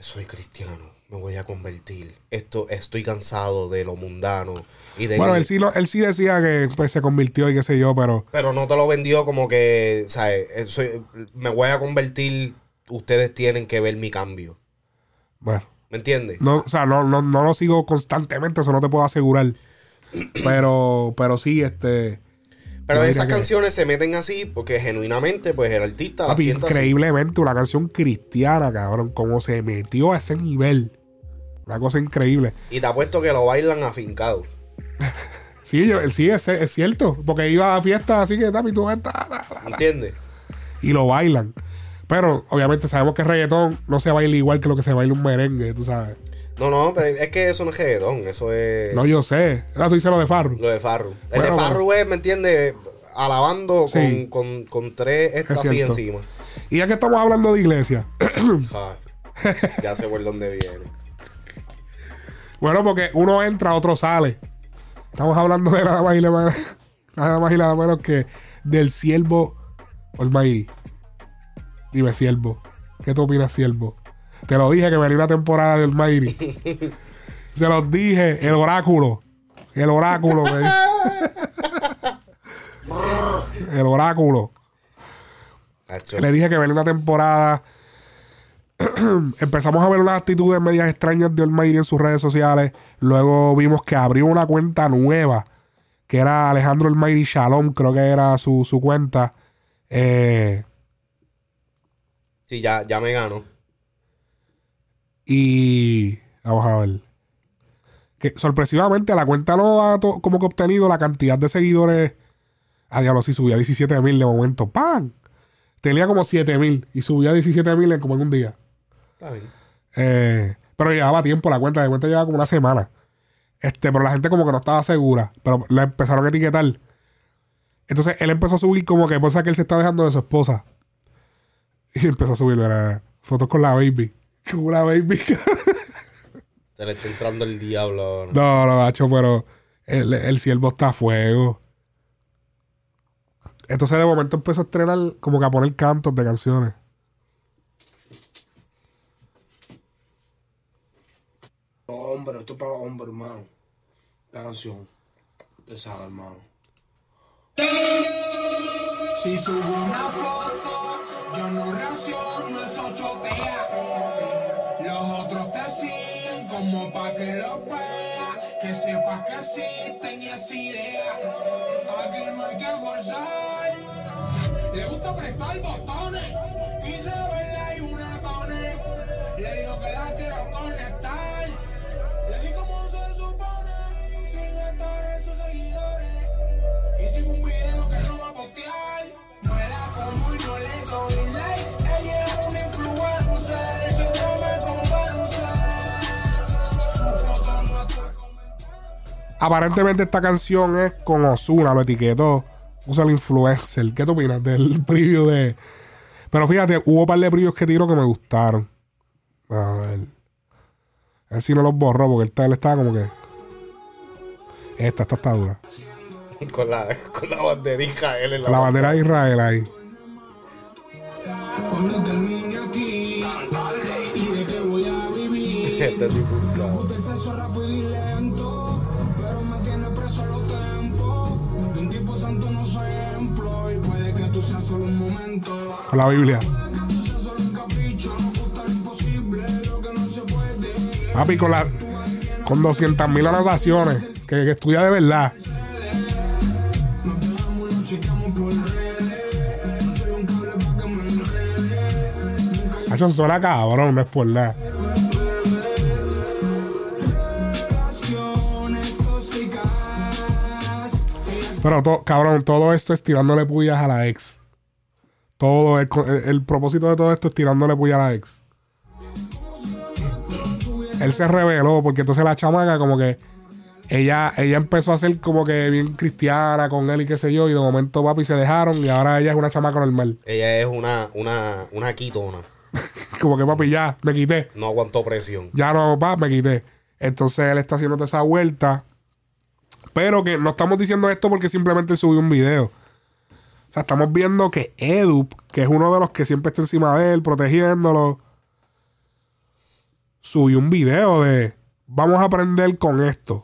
Speaker 2: soy cristiano, me voy a convertir. Esto, estoy cansado de lo mundano y de
Speaker 1: Bueno, él sí, lo- él sí decía que pues, se convirtió y qué sé yo, pero
Speaker 2: pero no te lo vendió como que, ¿sabes? Eh, soy- me voy a convertir, ustedes tienen que ver mi cambio.
Speaker 1: bueno.
Speaker 2: ¿Me entiendes?
Speaker 1: No, o sea, no, no, no lo sigo constantemente, eso no te puedo asegurar. Pero, pero sí, este.
Speaker 2: Pero esas
Speaker 1: que-
Speaker 2: canciones se meten así porque genuinamente, pues el artista
Speaker 1: Papi,
Speaker 2: siente así.
Speaker 1: increíblemente, una canción cristiana, cabrón. Como se metió a ese nivel. Una cosa increíble.
Speaker 2: Y te apuesto que lo bailan afincado.
Speaker 1: Sí, yo, sí es, es cierto. Porque iba a fiestas así que, papi, tú estás.
Speaker 2: ¿Entiendes?
Speaker 1: Y lo bailan. Pero, obviamente, sabemos que el reggaetón no se baila igual que lo que se baila un merengue, tú sabes.
Speaker 2: No, no, pero es que eso no es reggaetón, eso es
Speaker 1: No, yo sé. Ahora tú dices lo de Farru.
Speaker 2: lo de Farru. El de Farru es, ¿me entiendes? Alabando
Speaker 1: Sí.
Speaker 2: con, con, con tres estas
Speaker 1: Es
Speaker 2: así encima.
Speaker 1: Y ya que estamos hablando de iglesia.
Speaker 2: Ja, ya sé por dónde viene.
Speaker 1: Bueno, porque uno entra, otro sale. Estamos hablando de nada más y nada, nada más y nada menos que del siervo Olmairi. Dime, siervo. ¿Qué tú opinas, siervo? Te lo dije que venía una temporada de Olmairi. Se los dije, el oráculo. El oráculo, di- El oráculo. Le dije que venía una temporada. Empezamos a ver unas actitudes medias extrañas de Olmairi en sus redes sociales. Luego vimos que abrió una cuenta nueva. Que era Alejandro Olmairi Shalom, creo que era su, su cuenta. Eh,
Speaker 2: Sí, ya, ya me gano.
Speaker 1: Y vamos a ver. Que sorpresivamente la cuenta no ha como que obtenido la cantidad de seguidores. A diablo, sí subía a 17 mil de momento. ¡Pam! Tenía como 7 mil y subía a 17 mil en como en un día.
Speaker 2: Está bien.
Speaker 1: Eh, pero llevaba tiempo la cuenta, la cuenta llevaba como una semana. Este, pero la gente como que no estaba segura. Pero la empezaron a etiquetar. Entonces él empezó a subir como que cosa que él se está dejando de su esposa. Y empezó a subir era, fotos con la baby. Con una baby.
Speaker 2: Se le está entrando el diablo ahora.
Speaker 1: no, no, macho, pero el, el siervo está a fuego. Entonces de momento empezó a estrenar como que a poner cantos de canciones.
Speaker 9: hombre, esto es para hombre, hermano. Esta canción. Pesada, hermano.
Speaker 10: Si subo una foto, yo no reacciono, eso chotea. Los otros te siguen como pa' que lo veas. Que sepas que existen y es idea. Aquí no hay que forzar. Le gusta prestar botones. Quise verla y una cone. Le digo que la quiero conectar. Le di como se supone. Sin estar sus seguidores. Y sigo un video que no va a postear. Muera como yo le doy
Speaker 1: Aparentemente esta canción es con Osuna, lo etiquetó. Usa el influencer. ¿Qué tú opinas del preview de.? Pero fíjate, hubo un par de previews que tiró que me gustaron. A ver. A ver si no los borró, porque esta- él estaba como que. Esta, esta está dura.
Speaker 2: Con la, con la banderija él en la,
Speaker 1: La bandera de Israel ahí.
Speaker 10: Cuando termine aquí y de qué voy a vivir.
Speaker 2: Este tipo,
Speaker 10: no se puede.
Speaker 1: Papi, con la. Con 200 mil anotaciones. Que, estudia de verdad. Eso suena cabrón, no es por. Pero, to- cabrón, todo esto es tirándole pullas a la ex. Todo, el, el- el propósito de todo esto es tirándole pullas a la ex. Él se reveló porque entonces la chamaca como que ella, ella empezó a ser como que bien cristiana con él y qué sé yo, y de momento papi se dejaron y ahora ella es una chamaca normal.
Speaker 2: Ella es una, una, una quitona.
Speaker 1: Como que papi ya, me quité.
Speaker 2: No aguantó presión.
Speaker 1: Ya no, va, me quité. Entonces él está haciendo toda esa vuelta. Pero que no estamos diciendo esto porque simplemente subió un video. O sea, estamos viendo que Edu, que es uno de los que siempre está encima de él, protegiéndolo, subió un video de vamos a aprender con esto.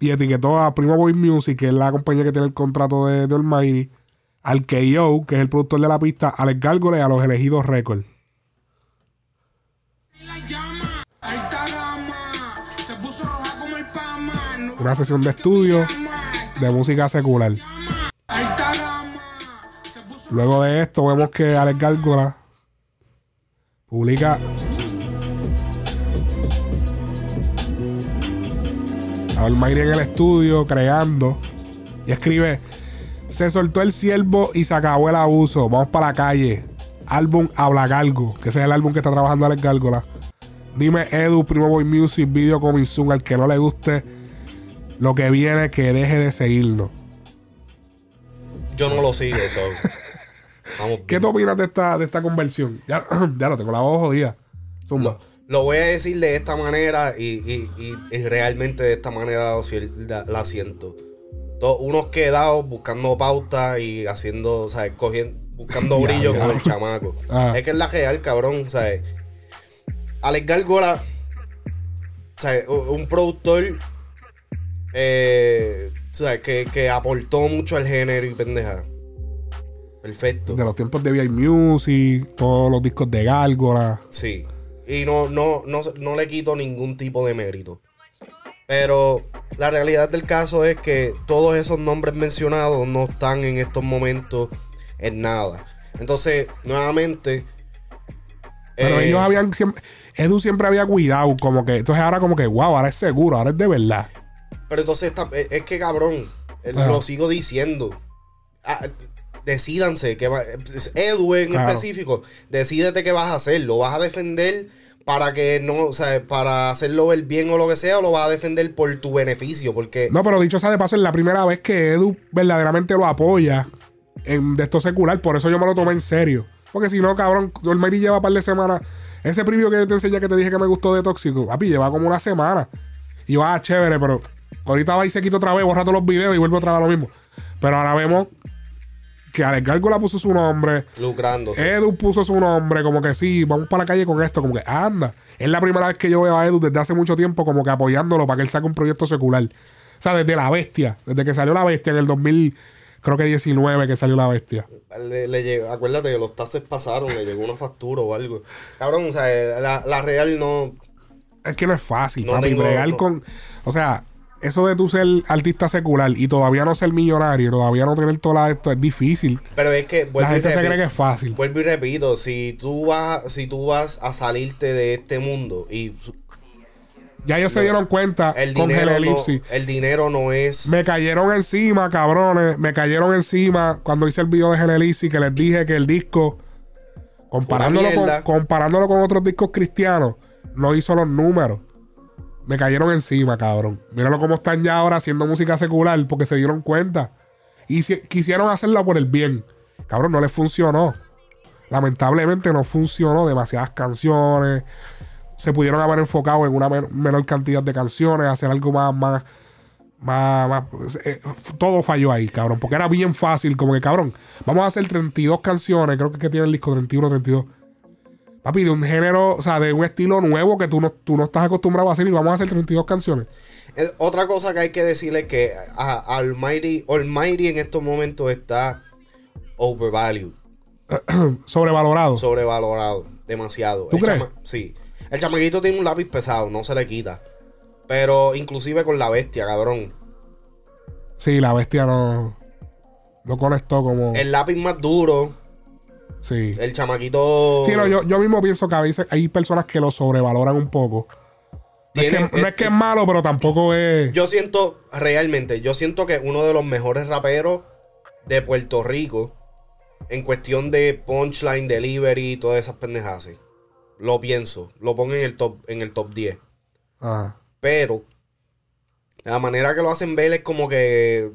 Speaker 1: Y etiquetó a Primo Boy Music, que es la compañía que tiene el contrato de, de Almighty, al KO, que es el productor de la pista, a Alex a los elegidos.
Speaker 10: No
Speaker 1: Una sesión de estudio de música secular. Luego de esto vemos que Alex Gárgola publica a Almighty en el estudio creando y escribe se soltó el ciervo y se acabó el abuso. Vamos para la calle. Álbum Habla Galgo que ese es el álbum que está trabajando Alex Gárgola. Dime Edu Primo Boy Music Video Coming Soon al que no le guste lo que viene que deje de seguirnos.
Speaker 2: Yo no lo sigo, so. Vamos
Speaker 1: ¿Qué tú opinas de esta, de esta conversión? Ya, ya lo tengo la voz jodida.
Speaker 2: Lo, lo voy a decir de esta manera y, y- y- y realmente de esta manera la, la siento. To- unos quedados buscando pauta y haciendo, ¿sabes? Cogiendo, buscando brillo
Speaker 1: ya.
Speaker 2: con el chamaco.
Speaker 1: Ah.
Speaker 2: Es que es la real, cabrón, ¿sabes? Alex Gárgola, ¿sabes? Un productor, eh, ¿sabes? Que, que aportó mucho al género y pendeja. Perfecto.
Speaker 1: De los tiempos de VI Music, todos los discos de Gárgola.
Speaker 2: Sí. Y no, no, no, no le quito ningún tipo de mérito. Pero la realidad del caso es que todos esos nombres mencionados no están en estos momentos en nada. Entonces, nuevamente.
Speaker 1: Pero
Speaker 2: eh,
Speaker 1: ellos habían siempre. Edu siempre había cuidado, como que. Entonces ahora, como que, wow, ahora es seguro, ahora es de verdad.
Speaker 2: Pero entonces es que cabrón, eh, lo sigo diciendo. Ah, decídanse que va, Edu en específico, decídete qué vas a hacer. ¿Lo vas a defender para que no, o sea, para hacerlo ver bien o lo que sea, o lo vas a defender por tu beneficio? Porque
Speaker 1: No, pero dicho sea de paso, es la primera vez que Edu verdaderamente lo apoya en, de esto secular. Por eso yo me lo tomé en serio. Porque si no, cabrón, Mary lleva un par de semanas. Ese preview que te enseñé que te dije que me gustó de Tóxico, papi, lleva como una semana. Y yo, ah, chévere, pero ahorita va y se quita otra vez, borra todos los videos y vuelve otra vez a lo mismo. Pero ahora vemos que Alex Gárgola puso su nombre.
Speaker 2: Lucrándose.
Speaker 1: Edu puso su nombre, como que sí, vamos para la calle con esto, como que anda. Es la primera vez que yo veo a Edu desde hace mucho tiempo como que apoyándolo para que él saque un proyecto secular. O sea, desde La Bestia, desde que salió La Bestia en el 2000, creo que 19 que salió La Bestia.
Speaker 2: Le, le llegó- acuérdate que los taxes pasaron, le llegó una factura o algo. Cabrón, o sea, eh, la, la real no.
Speaker 1: Es que no es fácil,
Speaker 2: No
Speaker 1: papi,
Speaker 2: tengo-
Speaker 1: bregar
Speaker 2: no.
Speaker 1: con... O sea, eso de tú ser artista secular y todavía no ser millonario, todavía no tener todo esto, es difícil.
Speaker 2: Pero es que
Speaker 1: La gente se cree que es fácil.
Speaker 2: Vuelvo y repito, si tú vas, si tú vas a salirte de este mundo y
Speaker 1: Ya ellos se dieron cuenta
Speaker 2: el
Speaker 1: con
Speaker 2: dinero, no,
Speaker 1: Genelipsis.
Speaker 2: el dinero no es.
Speaker 1: Me cayeron encima, cabrones. Me cayeron encima cuando hice el video de Genelisi que les dije que el disco, comparándolo con, comparándolo con otros discos cristianos, no hizo los números. Me cayeron encima, cabrón. Míralo cómo están ya ahora haciendo música secular porque se dieron cuenta. Y si- quisieron hacerla por el bien. Cabrón, no les funcionó. Lamentablemente no funcionó. Demasiadas canciones. Se pudieron haber enfocado en una men- menor cantidad de canciones, hacer algo más, más, más, más- eh, todo falló ahí, cabrón. Porque era bien fácil, como que, cabrón, vamos a hacer 32 canciones, creo que, es que tiene el disco 31, 32. Papi, de un género, o sea, de un estilo nuevo que tú no, tú no estás acostumbrado a hacer y vamos a hacer 32 canciones.
Speaker 2: Eh, Otra cosa que hay que decirle es que a, Almighty, Almighty en estos momentos está overvalued,
Speaker 1: Sobrevalorado.
Speaker 2: sobrevalorado, demasiado.
Speaker 1: ¿Tú
Speaker 2: El
Speaker 1: crees?
Speaker 2: sí. El chamaquito tiene un lápiz pesado, no se le quita. Pero inclusive con la bestia, cabrón.
Speaker 1: sí, la bestia no, no conectó como...
Speaker 2: El lápiz más duro,
Speaker 1: sí.
Speaker 2: el chamaquito...
Speaker 1: Sí, no, yo, yo mismo pienso que a veces hay personas que lo sobrevaloran un poco. No es,
Speaker 2: Tiene-
Speaker 1: que, no es que es malo, pero tampoco es...
Speaker 2: Yo siento, realmente, yo siento que uno de los mejores raperos de Puerto Rico en cuestión de punchline, delivery y todas esas pendejas. Lo pienso, lo pongo en el top, en el top 10.
Speaker 1: Ajá.
Speaker 2: Pero la manera que lo hacen ver es como que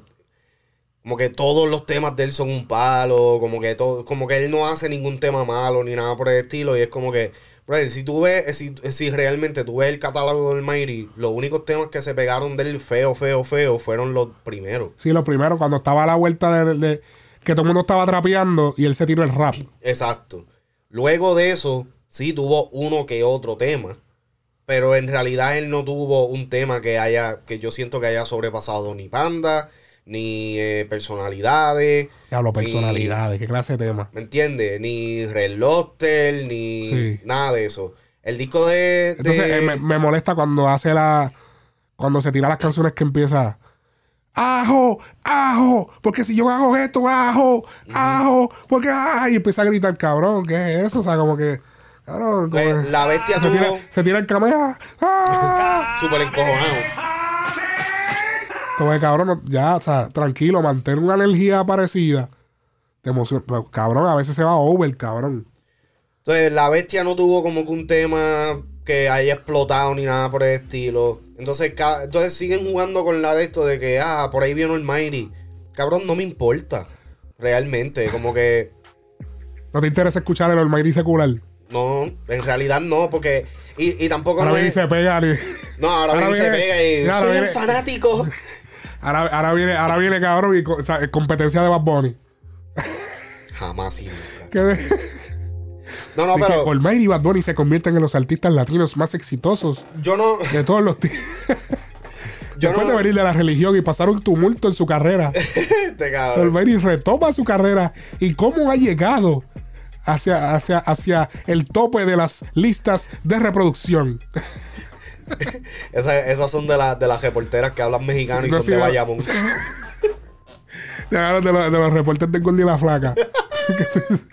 Speaker 2: como que todos los temas de él son un palo, como que todo, como que él no hace ningún tema malo ni nada por el estilo y es como que brother, si tú ves si, si realmente tú ves el catálogo del Mighty, los únicos temas que se pegaron del feo, feo, feo fueron los primeros.
Speaker 1: Sí, lo primero, cuando estaba a la vuelta de, de- que todo el mundo estaba trapeando y él se tiró el rap.
Speaker 2: Exacto. Luego de eso, sí tuvo uno que otro tema. Pero en realidad él no tuvo un tema que haya, que yo siento que haya sobrepasado ni Panda, ni eh, personalidades.
Speaker 1: Diablo,
Speaker 2: ni-
Speaker 1: personalidades, qué clase de tema.
Speaker 2: ¿Me entiendes? Ni Red Lobster, ni
Speaker 1: Sí.
Speaker 2: nada de eso. El disco de.
Speaker 1: Entonces eh, me, me molesta cuando hace la. Cuando se tira las canciones que empieza. ¡Ajo! ¡Ajo! Porque si yo hago esto, ajo, ajo, porque ah, y empieza a gritar, cabrón, ¿qué es eso? O sea, como que. Cabrón, como
Speaker 2: pues, la bestia
Speaker 1: se,
Speaker 2: tuvo
Speaker 1: tira, se tira el camea. ¡Ah!
Speaker 2: súper encojonado.
Speaker 1: Que cabrón, ya, o sea, tranquilo, mantén una energía parecida. Te emociona. Pero, cabrón, a veces se va over, cabrón.
Speaker 2: Entonces, la bestia no tuvo como que un tema que haya explotado ni nada por el estilo. Entonces, entonces siguen jugando con la de esto de que, ah, por ahí vino el Mighty. Cabrón, no me importa. Realmente, como que,
Speaker 1: ¿No te interesa escuchar el Almighty secular?
Speaker 2: no, en realidad no, porque, y, y tampoco
Speaker 1: Ahora
Speaker 2: no
Speaker 1: y
Speaker 2: es,
Speaker 1: se pega. ni-
Speaker 2: no, ahora,
Speaker 1: ahora
Speaker 2: viene se pega y
Speaker 1: ahora
Speaker 2: soy
Speaker 1: viene-
Speaker 2: el fanático.
Speaker 1: Ahora, ahora viene, ahora viene cabrón y co- competencia de Bad Bunny.
Speaker 2: Jamás y nunca.
Speaker 1: Que de-
Speaker 2: No, no,
Speaker 1: de que
Speaker 2: pero
Speaker 1: y Bad Bunny se convierten en los artistas latinos más exitosos
Speaker 2: yo no,
Speaker 1: de todos los tiempos.
Speaker 2: yo
Speaker 1: Después
Speaker 2: no,
Speaker 1: de venir de la religión y pasar un tumulto en su carrera,
Speaker 2: este cabrón.
Speaker 1: Retoma su carrera y cómo ha llegado hacia, hacia, hacia el tope de las listas de reproducción.
Speaker 2: Esa- esas son de, la- de las reporteras que hablan mexicano y
Speaker 1: No,
Speaker 2: son
Speaker 1: sí,
Speaker 2: de. Bayamón.
Speaker 1: De, de los, de los reportes de Gordy la Flaca. que,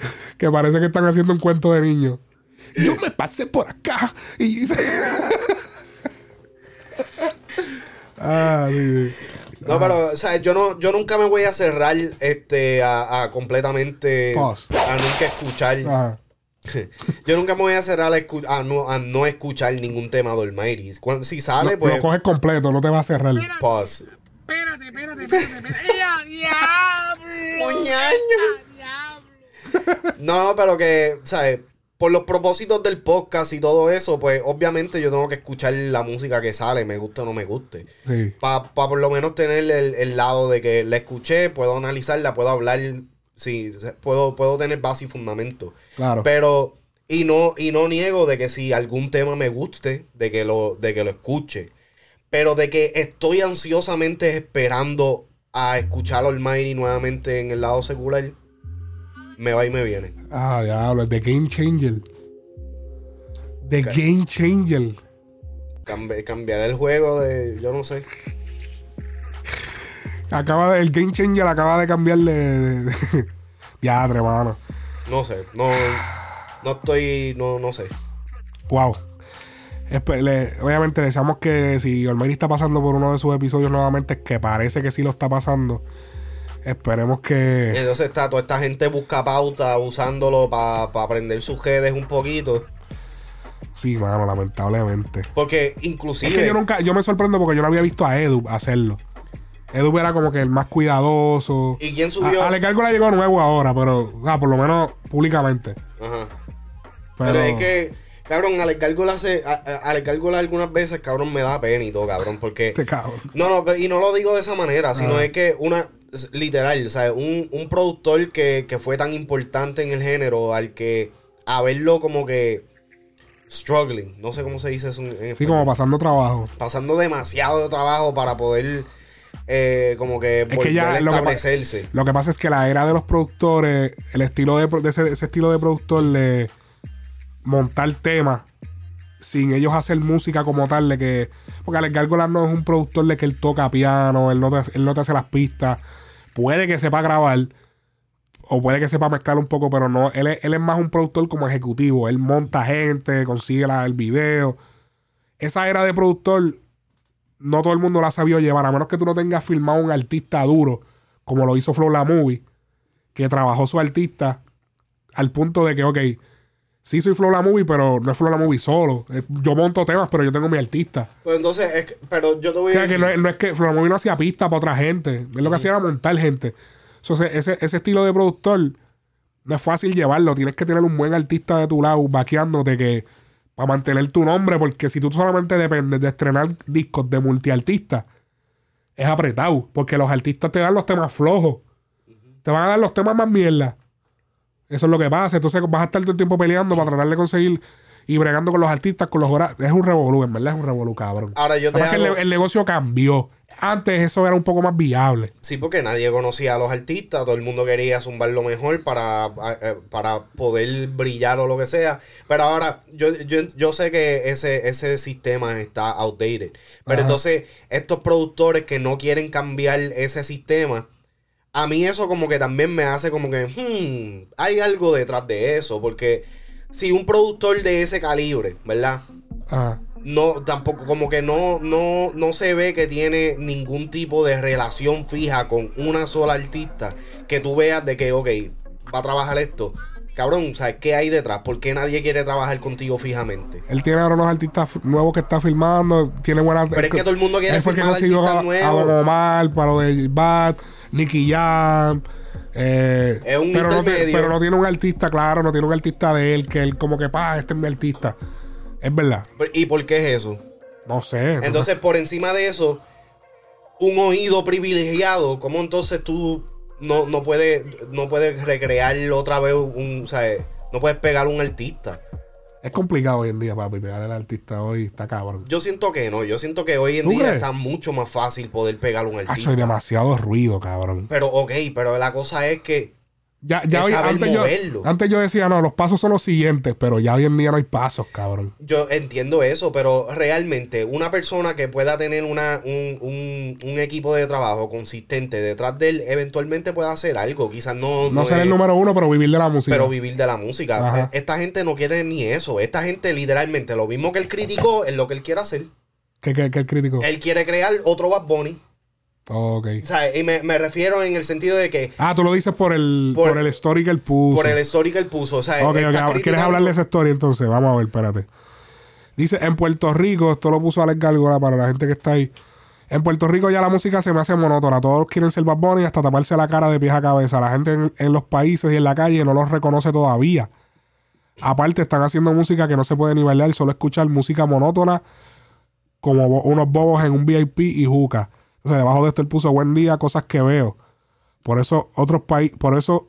Speaker 1: que parece que están haciendo un cuento de niños. Yo me pasé por acá y... ah, sí, sí.
Speaker 2: No, pero, o sea, yo no, yo nunca me voy a cerrar este a, a completamente
Speaker 1: Pause.
Speaker 2: a nunca escuchar.
Speaker 1: Ajá.
Speaker 2: Yo nunca me voy a cerrar a, escu- a no, a no escuchar ningún tema de Almighty. Cuando, si sale, pues
Speaker 1: Lo coges completo, no te va a cerrar.
Speaker 2: pause.
Speaker 10: Espérate, espérate, espérate, espérate. ¡Ya, diablo!
Speaker 2: No, pero que, ¿sabes? Por los propósitos del podcast y todo eso, pues obviamente yo tengo que escuchar la música que sale, me guste o no me guste.
Speaker 1: Sí.
Speaker 2: Para por lo menos tener el, el lado de que la escuché, puedo analizarla, puedo hablar sí, puedo, puedo tener base y fundamento.
Speaker 1: Claro.
Speaker 2: Pero, y no, y no niego de que si algún tema me guste, de que lo, de que lo escuche. Pero de que estoy ansiosamente esperando a escuchar a Almighty nuevamente en el lado secular, me va y me viene.
Speaker 1: Ah, diablo, The Game Changer. The Game Changer.
Speaker 2: Cambi- cambiar el juego de, yo no sé.
Speaker 1: Acaba de, el Game Changer acaba de cambiarle. de- de- Diadre, mano.
Speaker 2: No sé, no, no estoy, no, no sé.
Speaker 1: Wow. Le- obviamente deseamos que si Olmeri está pasando por uno de sus episodios nuevamente, que parece que sí lo está pasando, esperemos que...
Speaker 2: Entonces está, toda esta gente busca pauta usándolo para aprender sus redes un poquito.
Speaker 1: Sí, mano, lamentablemente.
Speaker 2: Porque
Speaker 1: Es
Speaker 2: inclusive...
Speaker 1: que yo nunca, yo me sorprendo porque yo no había visto a Edu hacerlo. Edu era como que el más cuidadoso.
Speaker 2: ¿Y quién subió?
Speaker 1: A, Ale llegó nuevo ahora, pero, ah, por lo menos públicamente.
Speaker 2: Ajá.
Speaker 1: Pero,
Speaker 2: Pero, es que, cabrón, Alex Gárgola hace, a- a- algunas veces, cabrón, me da pena y todo, cabrón, porque...
Speaker 1: Este cabrón.
Speaker 2: No, no, pero- y no lo digo de esa manera, sino
Speaker 1: Ah.
Speaker 2: es que una, literal, ¿sabes? Un, un productor que, que fue tan importante en el género, al que, a verlo como que, struggling, no sé cómo se dice eso en, en
Speaker 1: Sí,
Speaker 2: español.
Speaker 1: como pasando trabajo.
Speaker 2: pasando demasiado trabajo para poder, eh, como que,
Speaker 1: Es que
Speaker 2: volver
Speaker 1: ya
Speaker 2: a
Speaker 1: lo que, pa-
Speaker 2: establecerse.
Speaker 1: lo que pasa es que la era de los productores, el estilo de, ese, ese estilo de productor de montar temas sin ellos hacer música como tal, de que. Porque Alex Gárgola no es un productor de que él toca piano, él no te, él no te hace las pistas. Puede que sepa grabar, o puede que sepa mezclar un poco, pero no. Él es, él es más un productor como ejecutivo. Él monta gente, consigue la- el video. Esa era de productor, no todo el mundo la ha sabido llevar, a menos que tú no tengas filmado un artista duro, como lo hizo Flow La Movie, que trabajó su artista al punto de que, ok, sí soy Flow La Movie, pero no es Flow La Movie solo. Yo monto temas, pero yo tengo mi artista.
Speaker 2: Pues entonces, es que- pero yo te
Speaker 1: O
Speaker 2: voy a
Speaker 1: sea, que
Speaker 2: decir...
Speaker 1: no, es- no es que Flow La Movie no hacía pista para otra gente. Él lo que hacía era montar gente. Entonces, ese, ese estilo de productor no es fácil llevarlo. Tienes que tener un buen artista de tu lado, vaqueándote que para mantener tu nombre, porque si tú solamente dependes de estrenar discos de multiartistas, es apretado, porque los artistas te dan los temas flojos. Te van a dar los temas más mierda. Eso es lo que pasa. Entonces vas a estar todo el tiempo peleando para tratar de conseguir y bregando con los artistas, con los horarios. Es un revolú, en verdad es un revolú, cabrón.
Speaker 2: Ahora yo te
Speaker 1: el,
Speaker 2: hago-
Speaker 1: ne- el negocio cambió. Antes eso era un poco más viable.
Speaker 2: Sí, porque nadie conocía a los artistas, todo el mundo quería zumbar lo mejor para, eh, para poder brillar o lo que sea. Pero ahora, yo, yo, yo sé que ese, ese sistema está outdated. Pero
Speaker 1: Ajá.
Speaker 2: entonces, estos productores que no quieren cambiar ese sistema, a mí eso como que también me hace como que, hmm, hay algo detrás de eso. Porque si un productor de ese calibre, ¿verdad?
Speaker 1: Ajá.
Speaker 2: No, tampoco, como que no, no, no se ve que tiene ningún tipo de relación fija con una sola artista. Que tú veas de que, ok, va a trabajar esto. Cabrón, ¿sabes qué hay detrás? ¿Por qué nadie quiere trabajar contigo fijamente?
Speaker 1: Él tiene ahora unos artistas nuevos que está filmando. Tiene buenas.
Speaker 2: Pero es que todo el mundo quiere
Speaker 1: consiguió
Speaker 2: artistas
Speaker 1: a, a
Speaker 2: nuevos.
Speaker 1: Don Omar, para lo de Bad, Nicky Jam. eh,
Speaker 2: Es un
Speaker 1: pero, no, pero no tiene un artista, claro, no tiene un artista de él que él como que, pa, este es mi artista. Es verdad.
Speaker 2: ¿Y por qué es eso?
Speaker 1: No sé.
Speaker 2: Entonces, por encima de eso, un oído privilegiado, ¿cómo entonces tú no, no puedes no puedes recrear otra vez un, o sea, no puedes pegar un artista?
Speaker 1: es complicado hoy en día, papi, pegar al artista hoy está cabrón.
Speaker 2: Yo siento que no, yo siento que hoy en
Speaker 1: ¿Tú
Speaker 2: día
Speaker 1: crees?
Speaker 2: está mucho más fácil poder pegar un artista.
Speaker 1: soy demasiado ruido, cabrón.
Speaker 2: Pero, ok, pero la cosa es que
Speaker 1: Ya, ya hoy- antes, yo, antes yo decía, no, los pasos son los siguientes, pero ya hoy en día no hay pasos, cabrón.
Speaker 2: yo entiendo eso, pero realmente una persona que pueda tener una, un, un- un equipo de trabajo consistente detrás de él, eventualmente puede hacer algo. Quizás no,
Speaker 1: No,
Speaker 2: no
Speaker 1: ser
Speaker 2: es-
Speaker 1: el número uno, pero vivir de la música.
Speaker 2: pero vivir de la música.
Speaker 1: Ajá.
Speaker 2: Eh, Esta gente no quiere ni eso. Esta gente literalmente lo mismo que él criticó es lo que él quiere hacer.
Speaker 1: ¿Qué, qué, qué el crítico?
Speaker 2: Él quiere crear otro Bad Bunny.
Speaker 1: Ok.
Speaker 2: O sea, y me, me refiero en el sentido de que
Speaker 1: Ah, tú lo dices por el, por,
Speaker 2: Por-
Speaker 1: el story que él puso.
Speaker 2: por el story que él puso. O sea,
Speaker 1: ¿Quieres hablar de esa story entonces? Vamos a ver, espérate. Dice, en Puerto Rico, esto lo puso Alex Gárgola para la gente que está ahí. En Puerto Rico ya la música se me hace monótona. Todos quieren ser Bad Bunny hasta taparse la cara de pies a cabeza. La gente en, en los países y en la calle no los reconoce todavía. Aparte, están haciendo música que no se puede ni bailar, solo escuchar música monótona como unos bobos en un VIP y juca. Entonces, debajo de esto él puso buen día, cosas que veo. Por eso otros países, por eso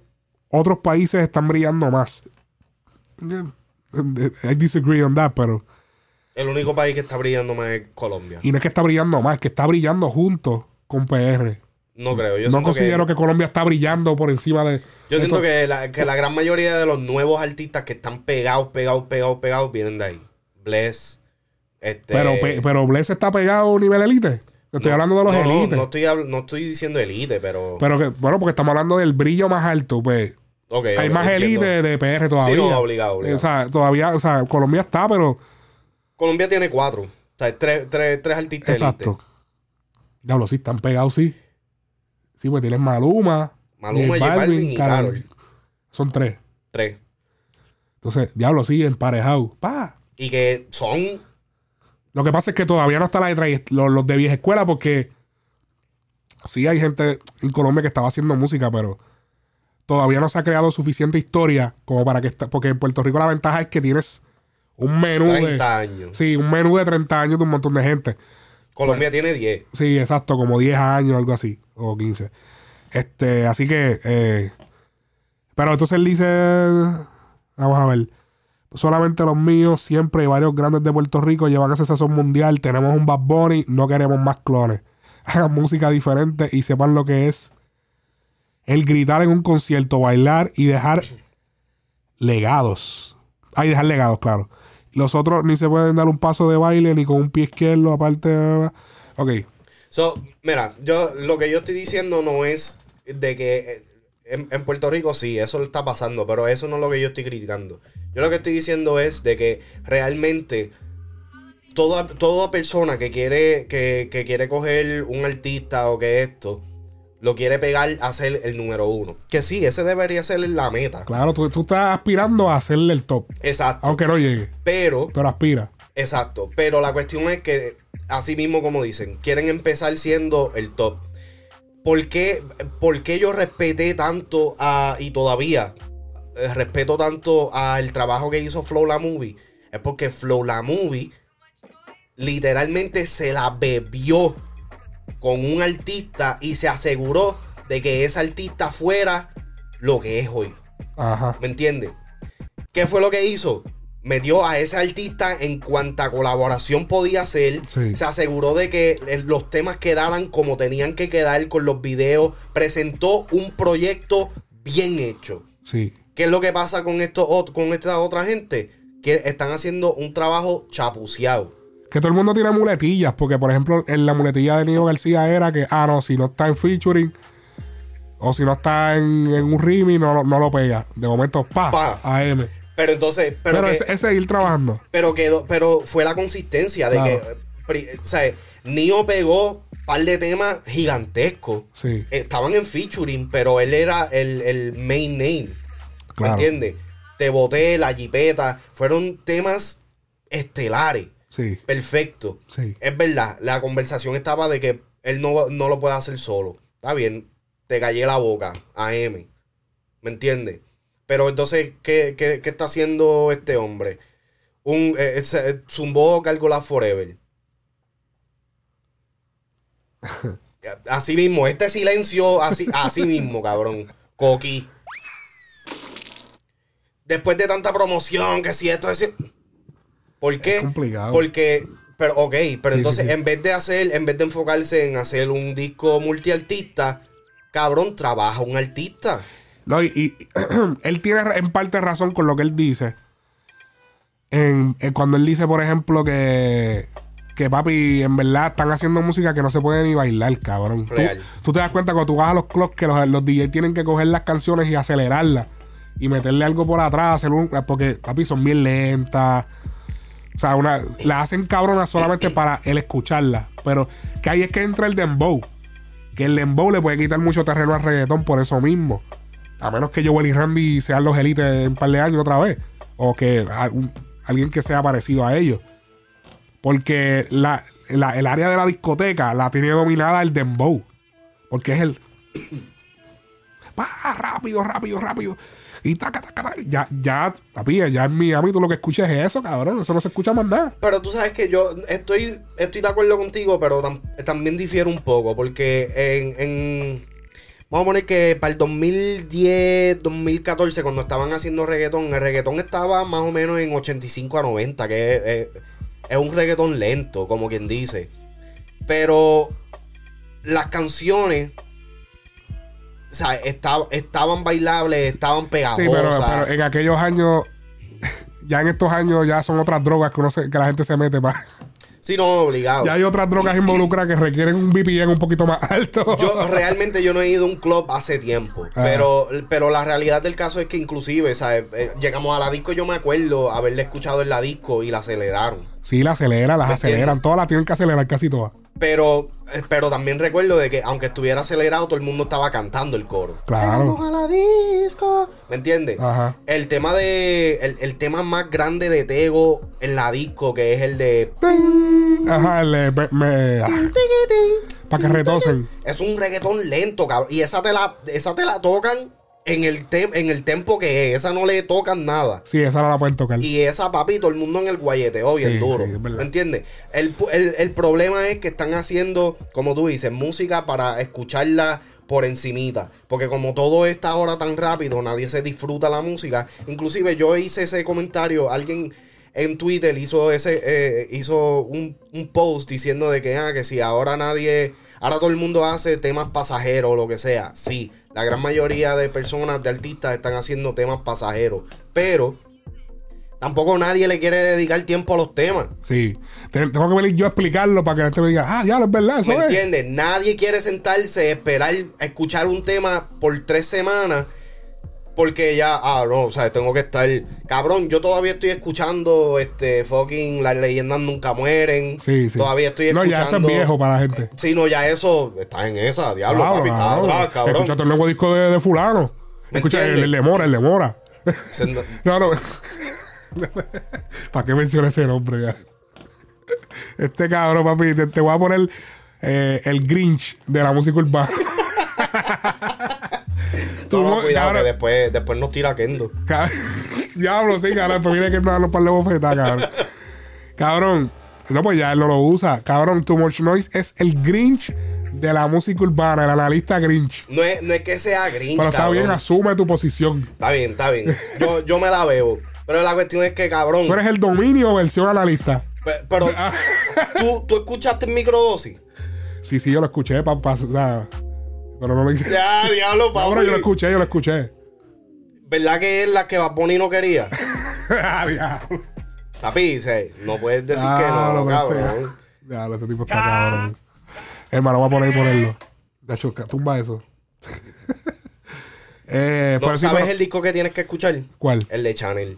Speaker 1: otros países están brillando más. I disagree on that, pero.
Speaker 2: El único país que está brillando más es Colombia.
Speaker 1: Y no es que está brillando más, es que está brillando junto con PR.
Speaker 2: No creo. Yo
Speaker 1: no considero que, Colombia está brillando por encima de.
Speaker 2: Yo siento
Speaker 1: to-
Speaker 2: que la, que la gran mayoría de los nuevos artistas que están pegados, pegados, pegados, pegados, vienen de ahí. Bless. Este,
Speaker 1: Pero, pe- pero Bless está pegado a nivel elite. Estoy
Speaker 2: no,
Speaker 1: hablando de los
Speaker 2: no, no,
Speaker 1: elites.
Speaker 2: No, estoy, no estoy diciendo elite, pero.
Speaker 1: Pero que, bueno, porque estamos hablando del brillo más alto, pues.
Speaker 2: ok,
Speaker 1: Hay más elite de PR todavía.
Speaker 2: Sí, no, obligado, obligado.
Speaker 1: O sea, todavía, o sea, Colombia está, pero.
Speaker 2: Colombia tiene cuatro. O sea, tres, tres, tres artistas
Speaker 1: Exacto.
Speaker 2: elite.
Speaker 1: Diablo, sí, están pegados, sí. Sí, pues tienes Maluma.
Speaker 2: Maluma, J Balvin y Karol.
Speaker 1: Son tres.
Speaker 2: Tres.
Speaker 1: Entonces, diablo, sí, emparejado. Pa.
Speaker 2: Y que son.
Speaker 1: Lo que pasa es que todavía no está la de los, los de vieja escuela porque sí hay gente en Colombia que estaba haciendo música, pero todavía no se ha creado suficiente historia como para que porque en Puerto Rico la ventaja es que tienes un menú
Speaker 2: 30
Speaker 1: de
Speaker 2: años.
Speaker 1: sí, un menú de 30 años de un montón de gente.
Speaker 2: Colombia tiene 10.
Speaker 1: Sí, exacto, como 10 años, algo así, o 15. Este, así que, eh, pero entonces él dice, vamos a ver, solamente los míos, siempre hay varios grandes de Puerto Rico llevan ese sazón mundial, tenemos un Bad Bunny, no queremos más clones. Hagan música diferente y sepan lo que es el gritar en un concierto, bailar y dejar legados. Hay dejar legados, claro. Los otros ni se pueden dar un paso de baile ni con un pie izquierdo, aparte. Ok.
Speaker 2: So, mira, yo lo que yo estoy diciendo no es de que eh, en, en Puerto Rico sí, eso está pasando, pero eso no es lo que yo estoy criticando. Yo lo que estoy diciendo es de que realmente toda, toda persona que quiere, que, que quiere coger un artista o que esto, lo quiere pegar a ser el número uno. Que sí, ese debería ser la meta.
Speaker 1: Claro, tú, tú estás aspirando a hacerle el top.
Speaker 2: Exacto.
Speaker 1: Aunque no llegue.
Speaker 2: Pero
Speaker 1: Pero aspira.
Speaker 2: Exacto, pero la cuestión es que, así mismo como dicen, quieren empezar siendo el top. ¿Por qué, por qué yo respeté tanto a, y todavía eh, respeto tanto al trabajo que hizo Flow La Movie? Es porque Flow La Movie literalmente se la bebió con un artista y se aseguró de que ese artista fuera lo que es hoy.
Speaker 1: Ajá.
Speaker 2: ¿Me entiendes? ¿Qué fue lo que hizo? Metió a ese artista en cuanta colaboración podía hacer.
Speaker 1: Sí.
Speaker 2: Se aseguró de que los temas quedaran como tenían que quedar con los videos. Presentó un proyecto bien hecho.
Speaker 1: Sí.
Speaker 2: ¿Qué es lo que pasa con, esto, con esta otra gente? Que están haciendo un trabajo chapuceado.
Speaker 1: Que todo el mundo tiene muletillas. Porque, por ejemplo, en la muletilla de Nino García era que, ah, no, si no está en featuring o si no está en, en un remix, no, lo- no lo pega. De momento, pa,
Speaker 2: Pa.
Speaker 1: AM.
Speaker 2: Pero entonces, pero,
Speaker 1: Pero,
Speaker 2: que,
Speaker 1: es, es seguir trabajando.
Speaker 2: pero quedó, pero fue la consistencia de
Speaker 1: Claro.
Speaker 2: que, o sea, Nio pegó un par de temas gigantescos.
Speaker 1: Sí.
Speaker 2: estaban en featuring, pero él era el, el main name.
Speaker 1: Claro.
Speaker 2: ¿Me entiendes? Te boté, la jipeta. Fueron temas estelares.
Speaker 1: Sí.
Speaker 2: Perfecto.
Speaker 1: Sí.
Speaker 2: Es verdad, la conversación estaba de que él no, no lo puede hacer solo. Está bien, te callé la boca, AM. ¿Me entiendes? Pero entonces, ¿qué, qué, qué está haciendo este hombre? Un eh, eh, zumbó Forever. Así mismo, este silencio, así, así mismo, cabrón. Coqui. Después de tanta promoción, que si esto es. ¿Por qué?
Speaker 1: Es complicado.
Speaker 2: Porque, pero, ok, pero
Speaker 1: Sí,
Speaker 2: entonces
Speaker 1: sí, sí.
Speaker 2: en vez de hacer, en vez de enfocarse en hacer un disco multiartista, cabrón, trabaja un artista.
Speaker 1: No, y, y- él tiene en parte razón con lo que él dice. En, en cuando él dice, por ejemplo, que, que papi, en verdad están haciendo música que no se puede ni bailar, cabrón. Tú,
Speaker 2: Real.
Speaker 1: tú te das cuenta cuando tú vas a los clubs que los, los DJs tienen que coger las canciones y acelerarlas y meterle algo por atrás, hacer un, porque papi son bien lentas. O sea, una, la hacen cabronas solamente para él escucharla. Pero que ahí es que entra el dembow. Que el dembow le puede quitar mucho terreno al reggaetón por eso mismo. A menos que Joel y Randy sean los élites en un par de años otra vez. O que alguien que sea parecido a ellos. Porque la, el área de la discoteca la tiene dominada el dembow. Porque es el... Pa, rápido, rápido, rápido. Y taca, taca, taca. Ya, ya, papi, ya en Miami tú lo que escuchas es eso, cabrón. Eso no se escucha más nada.
Speaker 2: Pero tú sabes que yo estoy, estoy de acuerdo contigo, pero tam- también difiero un poco, porque en, Vamos a poner que para el 2010, 2014, cuando estaban haciendo reggaetón, el reggaetón estaba más o menos en 85 a 90, que es- es un reggaetón lento, como quien dice. Pero las canciones, o sea, esta- estaban bailables, estaban pegajosas.
Speaker 1: Sí, pero, pero en aquellos años, ya en estos años, ya son otras drogas que, uno se- que la gente se mete para.
Speaker 2: Sí, no, obligado.
Speaker 1: Ya hay otras drogas involucradas que requieren un VPN un poquito más alto.
Speaker 2: Yo realmente yo no he ido a un club hace tiempo.
Speaker 1: Ajá.
Speaker 2: Pero, pero la realidad del caso es que inclusive, ¿sabes? Eh, llegamos a la disco, yo me acuerdo haberle escuchado en la disco y la aceleraron.
Speaker 1: Sí, la aceleran, las
Speaker 2: ¿Me
Speaker 1: aceleran. Todas las tienen que acelerar, casi todas.
Speaker 2: Pero, eh, pero también recuerdo de que aunque estuviera acelerado, todo el mundo estaba cantando el coro.
Speaker 1: Claro.
Speaker 2: Llegamos a la disco. ¿Me entiendes?
Speaker 1: Ajá.
Speaker 2: El tema de. El, el tema más grande de Tego en la disco, que es el de.
Speaker 1: Ajá, el, me, me- ah, para que retosen.
Speaker 2: Es un reggaetón lento, cabrón. Y esa te la, esa te la tocan en el, tem- en el tempo que es. Esa no le tocan nada.
Speaker 1: Sí, esa no la pueden tocar.
Speaker 2: Y esa, papi, todo el mundo en el guayeteo bien
Speaker 1: Sí,
Speaker 2: duro.
Speaker 1: sí.
Speaker 2: ¿Me entiendes? El, el- el problema es que están haciendo, como tú dices, música para escucharla por encimita. Porque como todo está ahora tan rápido, nadie se disfruta la música. Inclusive yo hice ese comentario, alguien en Twitter hizo ese eh, hizo un, un post diciendo de que, ah, que si ahora nadie, ahora todo el mundo hace temas pasajeros o lo que sea. Sí, la gran mayoría de personas, de artistas, están haciendo temas pasajeros. Pero tampoco nadie le quiere dedicar tiempo a los temas.
Speaker 1: Sí. Te- Tengo que venir yo a explicarlo para que la gente me diga, ah, ya, es verdad, eso
Speaker 2: ¿Me
Speaker 1: es.
Speaker 2: entiendes? Nadie quiere sentarse, esperar, escuchar un tema por tres semanas. Porque ya, ah, no, o sea, tengo que estar. Cabrón, yo todavía estoy escuchando este fucking Las leyendas nunca mueren.
Speaker 1: Sí, sí.
Speaker 2: Todavía estoy
Speaker 1: No,
Speaker 2: escuchando.
Speaker 1: ya eso es viejo para la gente.
Speaker 2: Sí, no, ya eso está en esa, diablo,
Speaker 1: Claro,
Speaker 2: papi, está
Speaker 1: claro.
Speaker 2: atrás, cabrón.
Speaker 1: Escuchaste el nuevo disco de, de fulano.
Speaker 2: ¿Me
Speaker 1: Escucha el, el de Mora, el de Mora.
Speaker 2: Se-
Speaker 1: No, no. ¿Para qué menciona ese nombre ya? Este cabrón, papi, te, te voy a poner eh, el Grinch de la música urbana.
Speaker 2: No, no, cuidado, que después, después nos tira Kendo.
Speaker 1: Diablo, sí, cabrón. Pues mira que no darlo para la bofetada, cabrón. Cabrón. No, pues ya él no lo usa. Cabrón, Too Much Noise es el Grinch de la música urbana, el analista Grinch.
Speaker 2: No es, no es que sea Grinch,
Speaker 1: Pero está
Speaker 2: cabrón.
Speaker 1: bien, asume tu posición.
Speaker 2: Está bien, está bien. Yo, yo me la veo. Pero la cuestión es que, cabrón.
Speaker 1: Tú eres el dominio versión analista.
Speaker 2: pe- Pero, ¿tú, tú escuchaste en microdosis.
Speaker 1: Sí, sí, yo lo escuché, papá. O sea, pero no lo hice.
Speaker 2: Ya, diablo,
Speaker 1: No,
Speaker 2: papi.
Speaker 1: yo lo escuché, yo lo escuché.
Speaker 2: ¿Verdad que es la que Bad Bunny no quería?
Speaker 1: Ah, diablo.
Speaker 2: Papi, dice, no puedes decir que no,
Speaker 1: pero
Speaker 2: cabrón.
Speaker 1: este- Diablo, este tipo está cabrón. Hermano, voy a poner y ponerlo. De hecho, tumba eso. eh,
Speaker 2: ¿No
Speaker 1: pues sí,
Speaker 2: sabes el disco que tienes que escuchar?
Speaker 1: ¿Cuál?
Speaker 2: El de Chanel.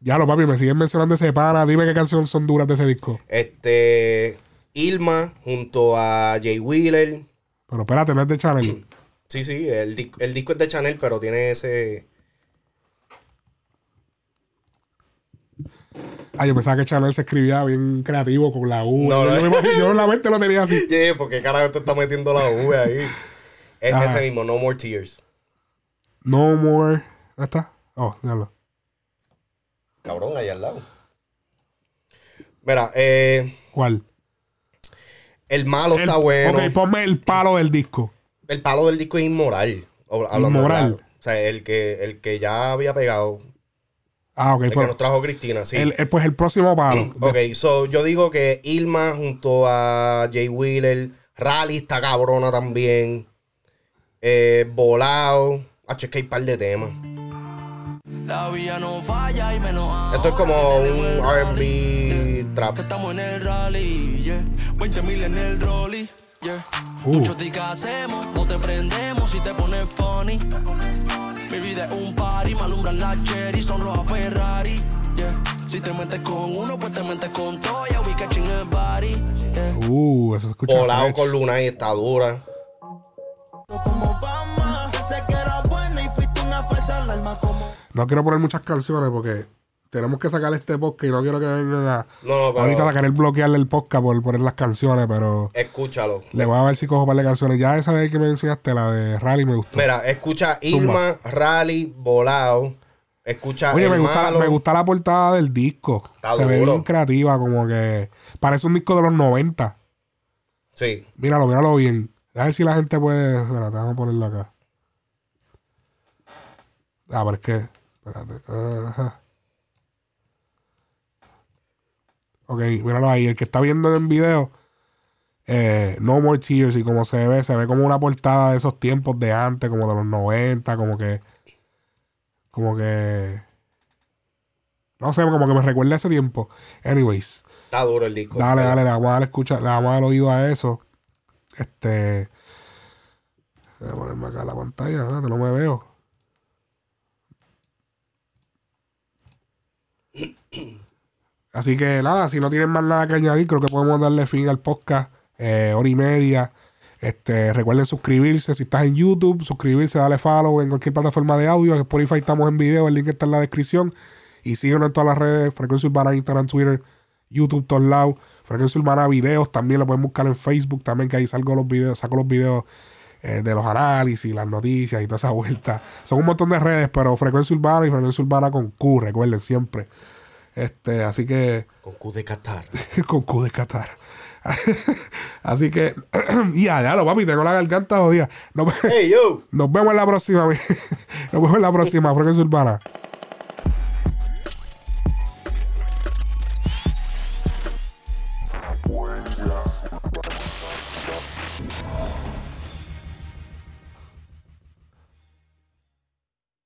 Speaker 1: Ya lo papi, me siguen mencionando ese pana. Dime qué canciones son duras de ese disco.
Speaker 2: Este. Ilma junto a Jay Wheeler.
Speaker 1: Pero espérate, no es de Chanel.
Speaker 2: Sí, sí, el, el disco es de Chanel, pero tiene ese.
Speaker 1: Ah, yo pensaba que Chanel se escribía bien creativo con la U.
Speaker 2: No,
Speaker 1: yo,
Speaker 2: no.
Speaker 1: yo en la mente lo tenía así.
Speaker 2: Yeah, porque carajo te está metiendo la V ahí. Es
Speaker 1: Ajá.
Speaker 2: ese mismo, No More Tears.
Speaker 1: No more. ¿Dónde está? Oh, diablo.
Speaker 2: Cabrón, ahí al lado. Mira, eh,
Speaker 1: ¿Cuál?
Speaker 2: El malo
Speaker 1: El-
Speaker 2: está bueno.
Speaker 1: Ok, ponme el palo del disco.
Speaker 2: El palo del disco es inmoral. hablando
Speaker 1: Inmoral.
Speaker 2: claro. O sea, el que, el que ya había pegado.
Speaker 1: Ah, ok.
Speaker 2: El que
Speaker 1: pues,
Speaker 2: nos trajo Cristina, sí.
Speaker 1: el- el- pues el próximo palo.
Speaker 2: Ok, so yo digo que Ilma junto a Jay Wheeler, Rally está cabrona también. Eh, Volado. Hacho, es que hay par de temas.
Speaker 7: La vía no falla y menos
Speaker 2: Esto es como un RB. Trap.
Speaker 7: Estamos en el rally, yeah. 20 mil en el rolly, yeah.
Speaker 1: Uh.
Speaker 7: Hacemos, no te prendemos si te pones funny. Mi vida es un party, me alumbran las cherry, son rojas Ferrari, yeah. Si te metes con uno, pues te metes con todo, yeah. We catching a body, yeah.
Speaker 1: Uh, eso se escucha.
Speaker 2: Volado con Luna y está dura.
Speaker 7: Como Obama, sé que era buena y fuiste una falsa alarma como...
Speaker 1: No quiero poner muchas canciones porque tenemos que sacar este podcast y no quiero que vengan a.
Speaker 2: No, no,
Speaker 1: Ahorita a querer bloquearle el podcast por poner las canciones, pero
Speaker 2: escúchalo.
Speaker 1: le voy a ver si cojo un par de canciones. Ya esa vez que me enseñaste, la de Rally, me gustó.
Speaker 2: Mira, escucha Ilma, Rally, Volado. Escucha
Speaker 1: Oye,
Speaker 2: el
Speaker 1: me gusta,
Speaker 2: malo.
Speaker 1: me gusta la portada del disco.
Speaker 2: Está
Speaker 1: Se ve bien creativa, como que parece un disco de los 90.
Speaker 2: Sí.
Speaker 1: Míralo, míralo bien. A ver si la gente puede. Espera, te vamos a ponerlo acá. Ah, pero es que. Espérate. Ajá. Ok, míralo ahí. El que está viendo en video. eh, no More Tears. Y como se ve, se ve como una portada de esos tiempos de antes, como de los 90, como que. Como que. No sé, como que me recuerda ese tiempo. Anyways.
Speaker 2: Está duro el disco.
Speaker 1: Dale, dale, le vamos a dar escucha, le vamos a dar oído a eso. Este. Voy a ponerme acá la pantalla, ¿verdad? que no me veo. Así que nada, si no tienen más nada que añadir, creo que podemos darle fin al podcast. eh, hora y media. Este, recuerden suscribirse si estás en YouTube, suscribirse, darle follow en cualquier plataforma de audio. En Spotify estamos en video, el link está en la descripción. Y síguenos en todas las redes, Frecuencia Urbana, Instagram, Twitter, YouTube, todos lados. Frecuencia Urbana videos también lo pueden buscar en Facebook también, que ahí salgo los videos, saco los videos eh, de los análisis, las noticias y toda esa vuelta. Son un montón de redes, pero Frecuencia Urbana y Frecuencia Urbana con Q, recuerden siempre. Este, así que.
Speaker 2: Con Q de Qatar.
Speaker 1: con Q de Qatar. así que. ya, ya lo papi, tengo la garganta jodida. Nos,
Speaker 2: Hey, yo.
Speaker 1: nos vemos en la próxima. Nos vemos en la próxima, Frecuencia Urbana.